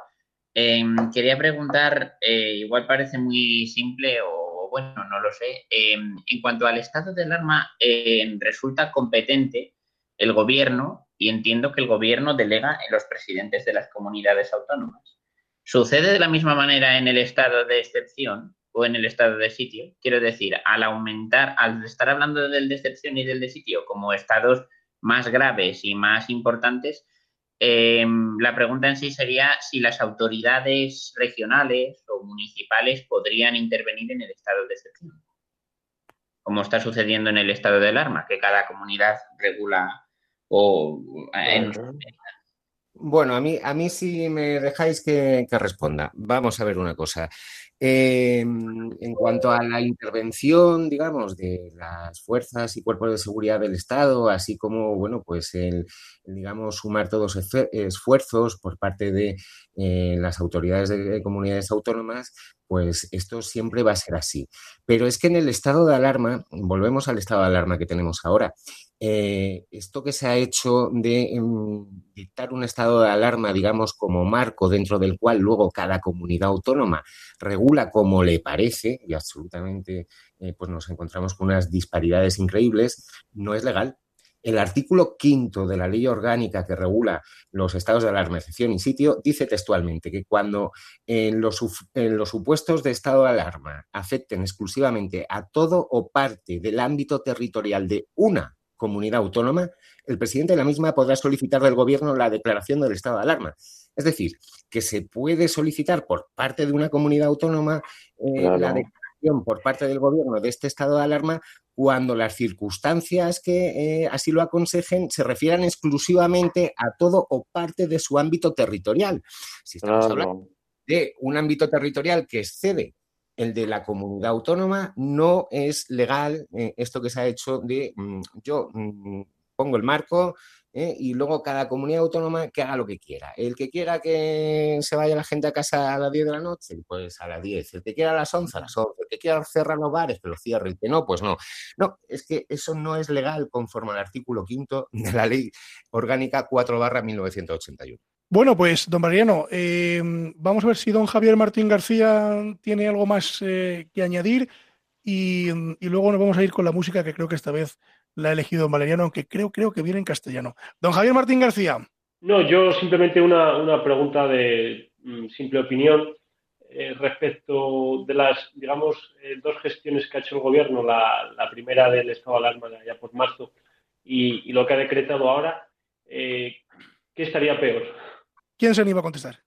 em, quería preguntar, igual parece muy simple o bueno, no lo sé. Em, en cuanto al estado de alarma, em, resulta competente el gobierno y entiendo que el gobierno delega en los presidentes de las comunidades autónomas. ¿Sucede de la misma manera en el estado de excepción o en el estado de sitio? Quiero decir, al aumentar, al estar hablando del de excepción y del de sitio como estados más graves y más importantes, Em, la pregunta en sí sería si las autoridades regionales o municipales podrían intervenir en el estado de excepción, como está sucediendo en el estado de alarma, que cada comunidad regula o en, bueno, a mí, a mí si me dejáis que, responda. Vamos a ver una cosa. Em, en cuanto a la intervención, digamos, de las fuerzas y cuerpos de seguridad del Estado, así como, bueno, pues el, digamos, sumar todos esfuerzos por parte de eh, las autoridades de comunidades autónomas, pues esto siempre va a ser así. Pero es que en el estado de alarma, volvemos al estado de alarma que tenemos ahora, eh, esto que se ha hecho de em, dictar un estado de alarma, digamos, como marco dentro del cual luego cada comunidad autónoma regula como le parece, y absolutamente eh, pues nos encontramos con unas disparidades increíbles, no es legal. El artículo quinto de la ley orgánica que regula los estados de alarma, excepción y sitio dice textualmente que cuando en los, en los, supuestos de estado de alarma afecten exclusivamente a todo o parte del ámbito territorial de una comunidad autónoma, el presidente de la misma podrá solicitar del gobierno la declaración del estado de alarma. Es decir, que se puede solicitar por parte de una comunidad autónoma eh, la declaración por parte del gobierno de este estado de alarma cuando las circunstancias que eh, así lo aconsejen se refieran exclusivamente a todo o parte de su ámbito territorial. Si estamos hablando de un ámbito territorial que excede el de la comunidad autónoma, no es legal eh, esto que se ha hecho de mm, yo mm, pongo el marco, ¿eh? y luego cada comunidad autónoma que haga lo que quiera. El que quiera que se vaya la gente a casa a las 10 de la noche, pues a las 10. El que quiera a las 11, a las 11. El que quiera cerrar los bares, que lo cierre. El que no, pues no. No, es que eso no es legal conforme al artículo quinto de la ley orgánica 4 barra 1981. Bueno, pues, don Mariano, eh, vamos a ver si don Javier Martín García tiene algo más eh, que añadir y, luego nos vamos a ir con la música que creo que esta vez la ha elegido don Valeriano, aunque creo, creo que viene en castellano. Don Javier Martín García. No, yo simplemente una, una pregunta de mm, simple opinión eh, respecto de las, digamos, eh, dos gestiones que ha hecho el gobierno, la, la primera del estado de alarma ya por marzo y, y, lo que ha decretado ahora, eh, ¿qué estaría peor? ¿Quién se anima a contestar?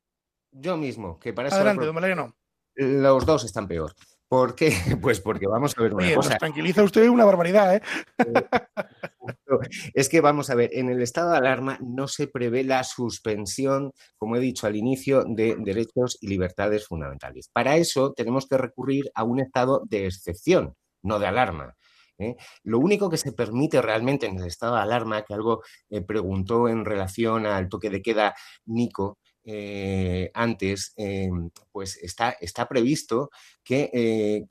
Yo mismo, que para eso... Adelante, don Valeriano. Los dos están peor. ¿Por qué? *laughs* Pues porque vamos a ver una Oye, cosa. Nos tranquiliza usted una barbaridad, ¿eh? Es que vamos a ver, en el estado de alarma no se prevé la suspensión, como he dicho al inicio, de derechos y libertades fundamentales. Para eso tenemos que recurrir a un estado de excepción, no de alarma. ¿eh? Lo único que se permite realmente en el estado de alarma, que algo eh, preguntó en relación al toque de queda Nico, eh, antes, eh, pues está, está, previsto que eh,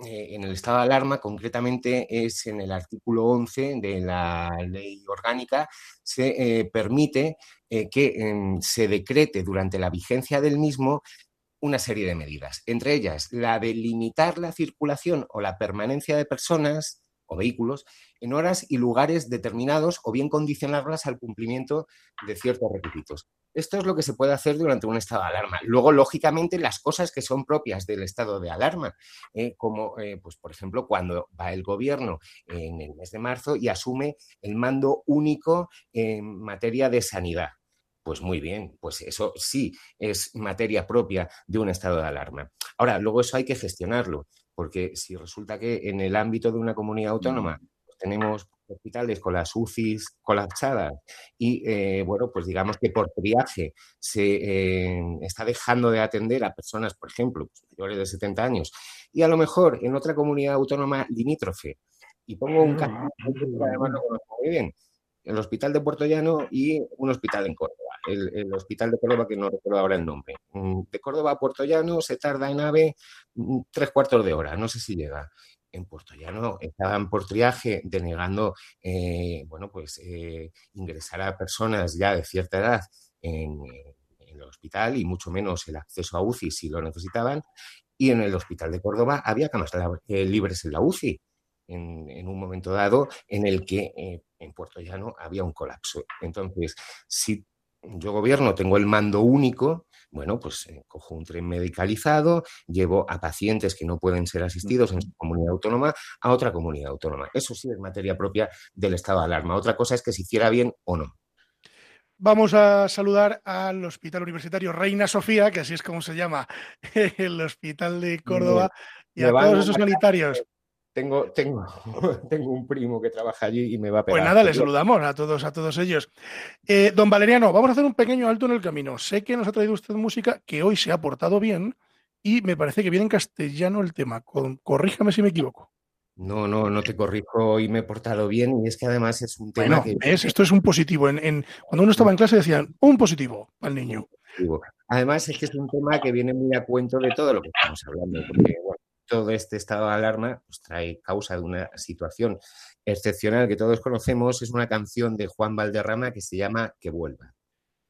en el estado de alarma, concretamente es en el artículo 11 de la ley orgánica, se permite que em, se decrete durante la vigencia del mismo una serie de medidas, entre ellas la de limitar la circulación o la permanencia de personas o vehículos en horas y lugares determinados o bien condicionarlas al cumplimiento de ciertos requisitos. Esto es lo que se puede hacer durante un estado de alarma. Luego, lógicamente, las cosas que son propias del estado de alarma, eh, como, eh, pues, por ejemplo, cuando va el gobierno en el mes de marzo y asume el mando único en materia de sanidad. Pues muy bien, pues eso sí es materia propia de un estado de alarma. Ahora, luego eso hay que gestionarlo, porque si resulta que en el ámbito de una comunidad autónoma pues, tenemos hospitales con las UCIs colapsadas y, eh, bueno, pues digamos que por triaje se eh, está dejando de atender a personas, por ejemplo, pues, mayores de 70 años y a lo mejor en otra comunidad autónoma limítrofe. Y pongo un caso, además lo conozco muy bien, el hospital de Puerto Llano y un hospital en Córdoba. El, hospital de Córdoba, que no recuerdo ahora el nombre. Mm, de Córdoba a Puerto Llano se tarda en AVE mm, tres cuartos de hora, no sé si llega en Puerto Llano estaban por triaje denegando, eh, bueno, pues eh, ingresar a personas ya de cierta edad en, el hospital y mucho menos el acceso a UCI si lo necesitaban. Y en el hospital de Córdoba había camas eh, libres en la UCI. En, un momento dado en el que en Puerto Llano había un colapso. Entonces, si yo gobierno tengo el mando único, bueno, pues eh, cojo un tren medicalizado, llevo a pacientes que no pueden ser asistidos en su comunidad autónoma a otra comunidad autónoma. Eso sí es materia propia del estado de alarma. Otra cosa es que se hiciera bien o no. Vamos a saludar al Hospital Universitario Reina Sofía, que así es como se llama *laughs* el Hospital de Córdoba, y a todos esos sanitarios. Tengo, tengo, *laughs* tengo, un primo que trabaja allí y me va a pegar. Pues nada, le saludamos a todos, a todos ellos. Eh, don Valeriano, vamos a hacer un pequeño alto en el camino. Sé que nos ha traído usted música que hoy se ha portado bien y me parece que viene en castellano el tema. Con, corríjame si me equivoco. No, no, no te corrijo y me he portado bien y es que además es un tema bueno, que... Es, esto es un positivo. En, en, cuando uno estaba en clase decían un positivo al niño. Además es que es un tema que viene muy a cuento de todo lo que estamos hablando, porque bueno, todo este estado de alarma pues, trae causa de una situación excepcional que todos conocemos. Es una canción de Juan Valderrama que se llama Que vuelva.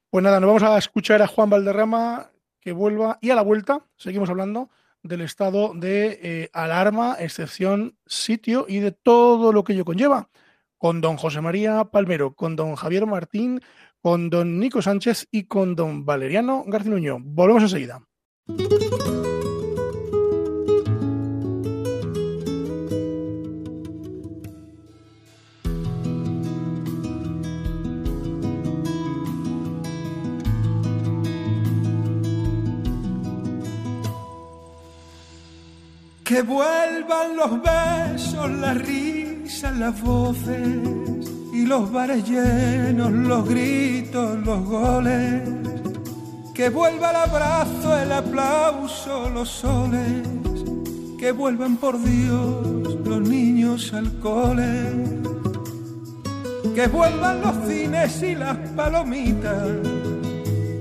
Pues nada, nos vamos a escuchar a Juan Valderrama que vuelva y a la vuelta seguimos hablando del estado de eh, alarma, excepción, sitio y de todo lo que ello conlleva. Con don José María Palmero, con don Javier Martín, con don Nico Sánchez y con don Valeriano García Nuño. Volvemos enseguida. Que vuelvan los besos, las risas, las voces y los bares llenos, los gritos, los goles. Que vuelva el abrazo, el aplauso, los soles. Que vuelvan por Dios los niños al cole. que vuelvan los cines y las palomitas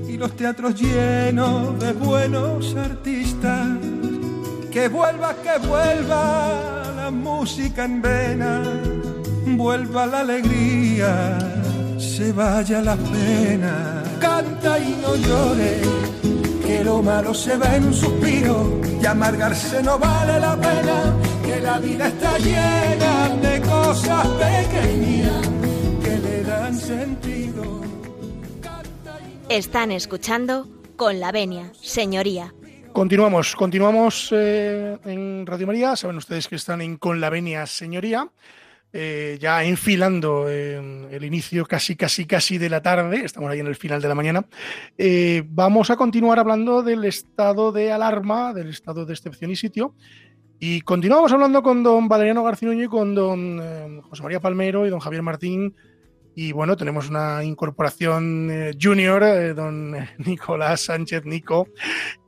y los teatros llenos de buenos artistas. Que vuelva, que vuelva la música en vena, vuelva la alegría, se vaya la pena. Canta y no llore, que lo malo se va en un suspiro y amargarse no vale la pena, que la vida está llena de cosas pequeñas sentido. Están escuchando con la venia, señoría. Continuamos, continuamos eh, en Radio María. Saben ustedes que están en Con la Venia, señoría. Eh, ya enfilando el inicio casi, casi, casi de la tarde, estamos ahí en el final de la mañana, eh, vamos a continuar hablando del estado de alarma, del estado de excepción y sitio. Y continuamos hablando con don Valeriano Garcinuño y con don José María Palmero y don Javier Martín y bueno, tenemos una incorporación eh, junior, eh, don *laughs* Nicolás Sánchez Nico,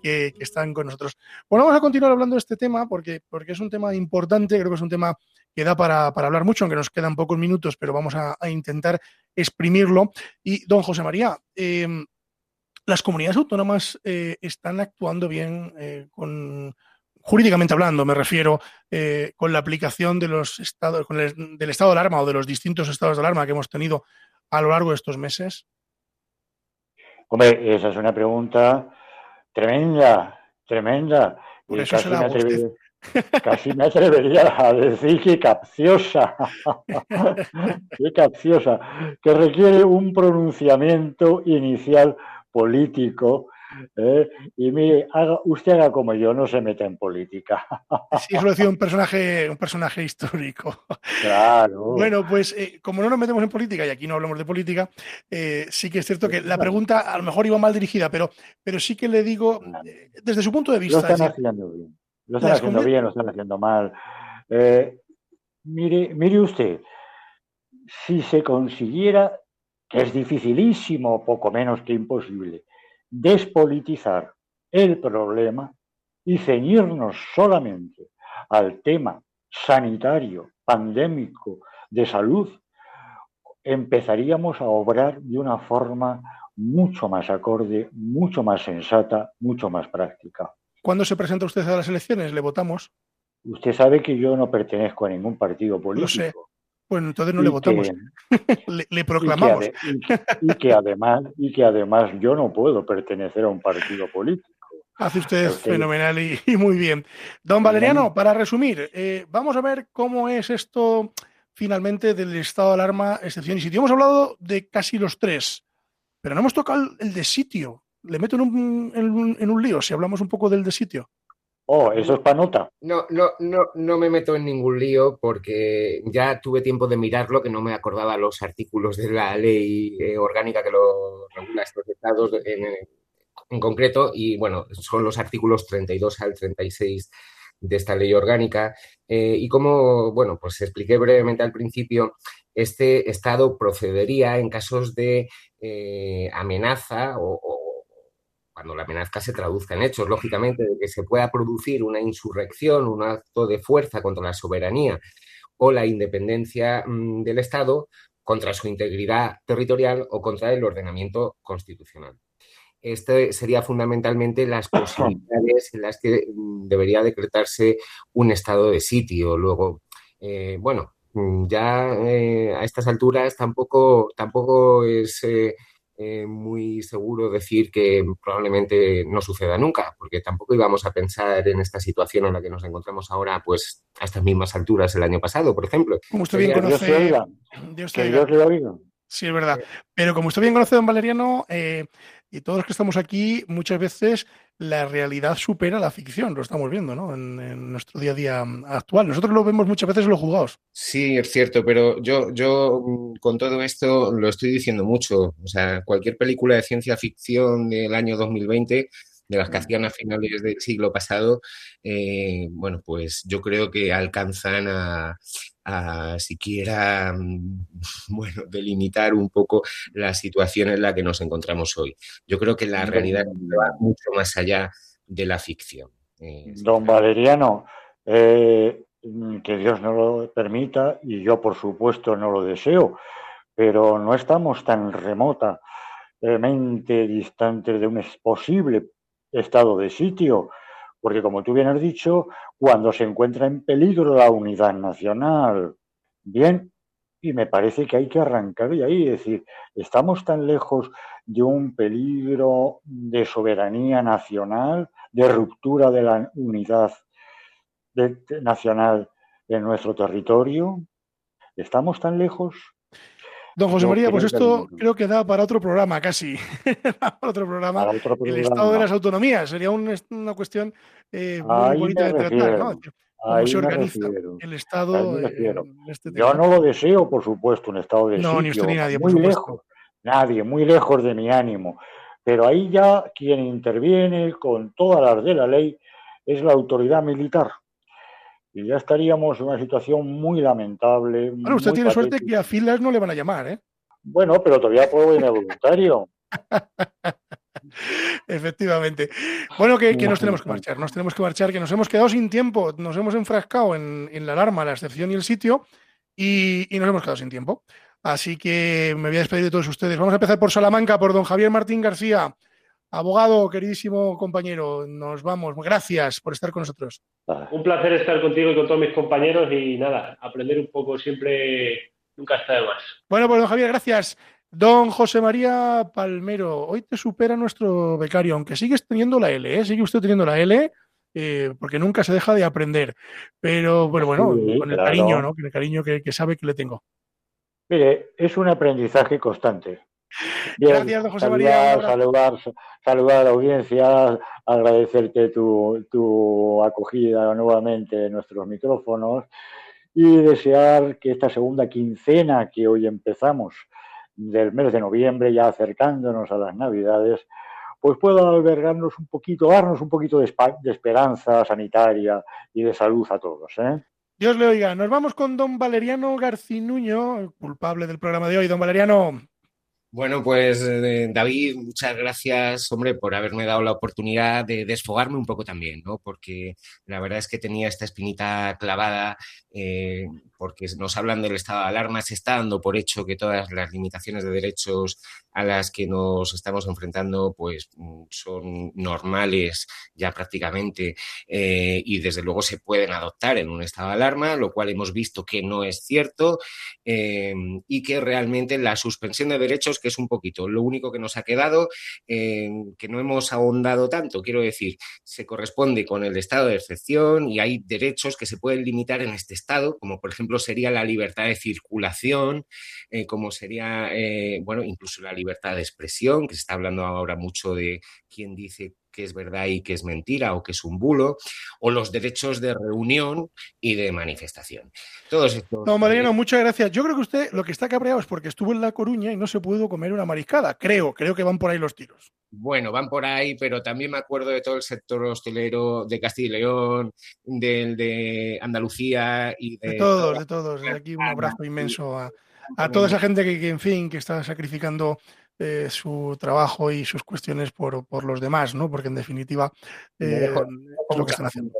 que, están con nosotros. Bueno, vamos a continuar hablando de este tema porque, porque es un tema importante, creo que es un tema que da para, hablar mucho, aunque nos quedan pocos minutos, pero vamos a, intentar exprimirlo. Y don José María, em, las comunidades autónomas eh, están actuando bien con jurídicamente hablando, me refiero, eh, con la aplicación de los estados, con del estado de alarma o de los distintos estados de alarma que hemos tenido a lo largo de estos meses? Hombre, esa es una pregunta tremenda, tremenda. Por eso casi, me casi me atrevería a decir que capciosa, *laughs* que capciosa, que requiere un pronunciamiento inicial político ¿eh? Y mire, usted haga como yo, no se meta en política. *laughs* Sí, decía un personaje, un personaje histórico. Claro. Bueno, pues eh, como no nos metemos en política, y aquí no hablamos de política, eh, sí que es cierto que la pregunta a lo mejor iba mal dirigida, pero, pero sí que le digo, desde su punto de vista. Lo están haciendo bien. Lo están haciendo bien, lo están haciendo mal. mire, mire usted, si se consiguiera, que es dificilísimo, poco menos que imposible, despolitizar el problema y ceñirnos solamente al tema sanitario, pandémico, de salud, empezaríamos a obrar de una forma mucho más acorde, mucho más sensata, mucho más práctica. ¿Cuándo se presenta usted a las elecciones? ¿Le votamos? Usted sabe que yo no pertenezco a ningún partido político. Bueno, entonces no le votamos. *laughs* le, proclamamos. Y que, además, y que además yo no puedo pertenecer a un partido político. Hace usted fenomenal y, muy bien. Don Valeriano, para resumir, eh, vamos a ver cómo es esto finalmente del estado de alarma, excepción y sitio. Hemos hablado de casi los tres, pero no hemos tocado el de sitio. Le meto en un, en un lío si hablamos un poco del de sitio. Oh, eso es panota. No, no, no, no me meto en ningún lío porque ya tuve tiempo de mirarlo, que no me acordaba los artículos de la ley eh, orgánica que lo regula estos estados en, concreto, y bueno, son los artículos 32 al 36 de esta ley orgánica. Eh, y como, bueno, pues expliqué brevemente al principio, este Estado procedería en casos de eh, amenaza o, cuando la amenaza se traduzca en hechos, lógicamente, de que se pueda producir una insurrección, un acto de fuerza contra la soberanía o la independencia mm, del Estado, contra su integridad territorial o contra el ordenamiento constitucional. Este sería fundamentalmente las *coughs* posibilidades en las que mm, debería decretarse un estado de sitio. Luego, eh, bueno, mm, ya eh, a estas alturas tampoco, tampoco es eh, eh, muy seguro decir que probablemente no suceda nunca, porque tampoco íbamos a pensar en esta situación en la que nos encontramos ahora, pues a estas mismas alturas el año pasado, por ejemplo. Como usted bien conoce, Dios te oiga. Sí, es verdad. Pero como usted bien conoce, don Valeriano, eh, y todos los que estamos aquí, muchas veces la realidad supera la ficción, lo estamos viendo ¿no? en, nuestro día a día actual. Nosotros lo vemos muchas veces en los juzgados. Sí, es cierto, pero yo, yo mm, con todo esto lo estoy diciendo mucho. O sea, cualquier película de ciencia ficción del año 2020 de las que hacían a finales del siglo pasado, eh, bueno, pues yo creo que alcanzan a, siquiera, mm, *laughs* bueno, delimitar un poco la situación en la que nos encontramos hoy. Yo creo que la realidad va mucho más allá de la ficción. Eh, Don Valeriano, eh, que Dios no lo permita y yo por supuesto no lo deseo, pero no estamos tan remotamente distantes de un posible estado de sitio, porque como tú bien has dicho, cuando se encuentra en peligro la unidad nacional, bien, y me parece que hay que arrancar de ahí, es decir, estamos tan lejos de un peligro de soberanía nacional, de ruptura de la unidad nacional en nuestro territorio, estamos tan lejos Don José María, pues esto creo que da para otro programa casi. *laughs* para otro programa. El estado de las autonomías sería una cuestión eh, muy bonita de tratar, ¿no? Cómo se organiza el Estado. Este Yo no lo deseo, por supuesto, un Estado de No, ni usted ni nadie, muy lejos. Nadie, muy lejos de mi ánimo. Pero ahí ya quien interviene con todas las de la ley es la autoridad militar y ya estaríamos en una situación muy lamentable. Bueno, usted tiene suerte que a filas no le van a llamar, ¿eh? Bueno, pero todavía puedo irme voluntario. *laughs* Efectivamente. Bueno, que, nos tenemos que marchar, nos tenemos que marchar, que nos hemos quedado sin tiempo, nos hemos enfrascado en, la alarma, la excepción y el sitio, y, y, nos hemos quedado sin tiempo. Así que me voy a despedir de todos ustedes. Vamos a empezar por Salamanca, por don Javier Martín García. Abogado, queridísimo compañero, nos vamos. Gracias por estar con nosotros. Un placer estar contigo y con todos mis compañeros y nada, aprender un poco siempre nunca está de más. Bueno, pues don Javier, gracias. Don José María Palmero, hoy te supera nuestro becario, aunque sigues teniendo la L, ¿eh? sigue usted teniendo la L, eh, porque nunca se deja de aprender. Pero bueno, bueno, con el cariño, ¿no? Con el cariño que, que sabe que le tengo. Mire, es un aprendizaje constante. Gracias, don José María. Saludar, saludar, a la audiencia, agradecerte tu, tu acogida nuevamente en nuestros micrófonos y desear que esta segunda quincena que hoy empezamos del mes de noviembre, ya acercándonos a las Navidades, pues pueda albergarnos un poquito, darnos un poquito de, de esperanza sanitaria y de salud a todos. ¿eh? Dios le oiga. Nos vamos con don Valeriano Garcinuño, culpable del programa de hoy. Don Valeriano, bueno, pues eh, David, muchas gracias, hombre, por haberme dado la oportunidad de desfogarme un poco también, ¿no? Porque la verdad es que tenía esta espinita clavada eh, porque nos hablan del estado de alarma, se está dando por hecho que todas las limitaciones de derechos a las que nos estamos enfrentando pues mm, son normales ya prácticamente eh, y desde luego se pueden adoptar en un estado de alarma, lo cual hemos visto que no es cierto y que realmente la suspensión de derechos, que es un poquito lo único que nos ha quedado, que no hemos ahondado tanto, quiero decir, se corresponde con el estado de excepción y hay derechos que se pueden limitar en este estado, como por ejemplo sería la libertad de circulación, eh, como sería, eh, bueno, incluso la libertad de expresión, que se está hablando ahora mucho de quién dice que es verdad y que es mentira o que es un bulo, o los derechos de reunión y de manifestación. Todos estos. No, Mariano, muchas gracias. Yo creo que usted lo que está cabreado es porque estuvo en La Coruña y no se pudo comer una mariscada. Creo, creo que van por ahí los tiros. Bueno, van por ahí, pero también me acuerdo de todo el sector hostelero de Castilla y León, del de Andalucía y de. De todos, de todos. De aquí un abrazo inmenso a, a toda esa gente que, en fin, que está sacrificando eh, su trabajo y sus cuestiones por, por, los demás, ¿no? Porque en definitiva eh, es lo que están haciendo.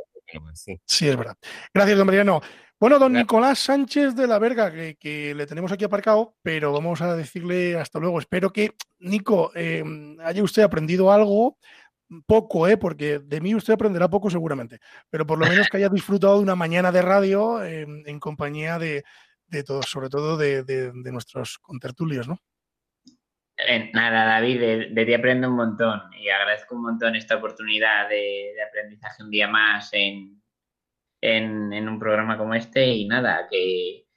Sí. es verdad. Gracias, don Mariano. Bueno, don Nicolás Sánchez de la Verga, que, le tenemos aquí aparcado, pero vamos a decirle hasta luego. Espero que, Nico, eh, haya usted aprendido algo, poco, ¿eh? porque de mí usted aprenderá poco seguramente, pero por lo menos que haya *laughs* disfrutado de una mañana de radio en compañía de, de todos, sobre todo de, de, de nuestros contertulios, ¿no? Eh, nada, David, de, ti aprendo un montón y agradezco un montón esta oportunidad de, aprendizaje un día más en, en, un programa como este y nada, que,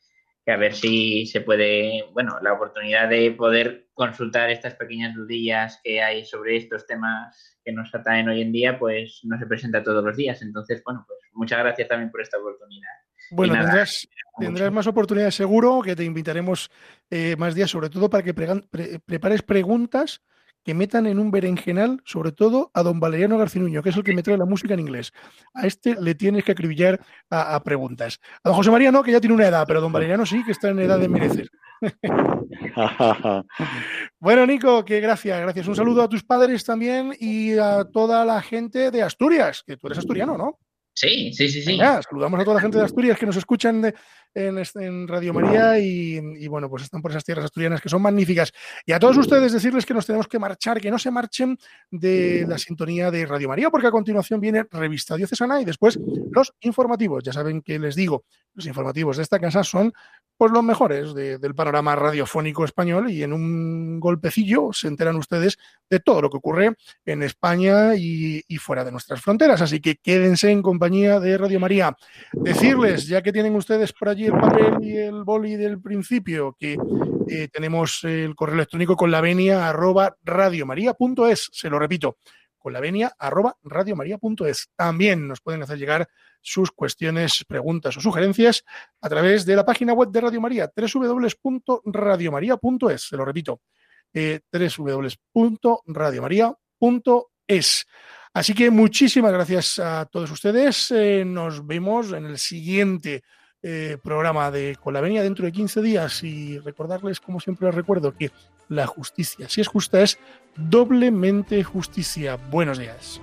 a ver si se puede, bueno, la oportunidad de poder consultar estas pequeñas dudillas que hay sobre estos temas que nos atraen hoy en día, pues no se presenta todos los días. Entonces, bueno, pues muchas gracias también por esta oportunidad. Bueno, tendrás, tendrás, más oportunidades seguro, que te invitaremos eh, más días, sobre todo para que prepares preguntas que metan en un berenjenal, sobre todo a don Valeriano Garcinuño, que es el que me trae la música en inglés. A este le tienes que acribillar a, preguntas. A don José María no, que ya tiene una edad, pero don Valeriano sí, que está en edad de merecer. *laughs* bueno, Nico, que gracias, gracias. Un saludo a tus padres también y a toda la gente de Asturias, que tú eres asturiano, ¿no? Sí, sí, sí, sí. saludamos a toda la gente de Asturias que nos escuchan en, Radio María y, bueno, pues están por esas tierras asturianas que son magníficas. Y a todos ustedes decirles que nos tenemos que marchar, que no se marchen de la sintonía de Radio María, porque a continuación viene Revista Diocesana y después los informativos. Ya saben que les digo, los informativos de esta casa son pues los mejores del panorama radiofónico español y en un golpecillo se enteran ustedes de todo lo que ocurre en España y, fuera de nuestras fronteras. Así que quédense en compañía de Radio María. Decirles, ya que tienen ustedes por allí el papel y el boli del principio, que eh, tenemos el correo electrónico con la venia arroba radiomaria.es, se lo repito, con la venia arroba radiomaria.es. También nos pueden hacer llegar sus cuestiones, preguntas o sugerencias a través de la página web de Radio María, www.radiomaria.es. Se lo repito, eh, www.radiomaria.es. Así que muchísimas gracias a todos ustedes. Eh, nos vemos en el siguiente eh, programa de Colavenia dentro de 15 días y recordarles, como siempre les recuerdo, que la justicia, si es justa, es doblemente justicia. Buenos días.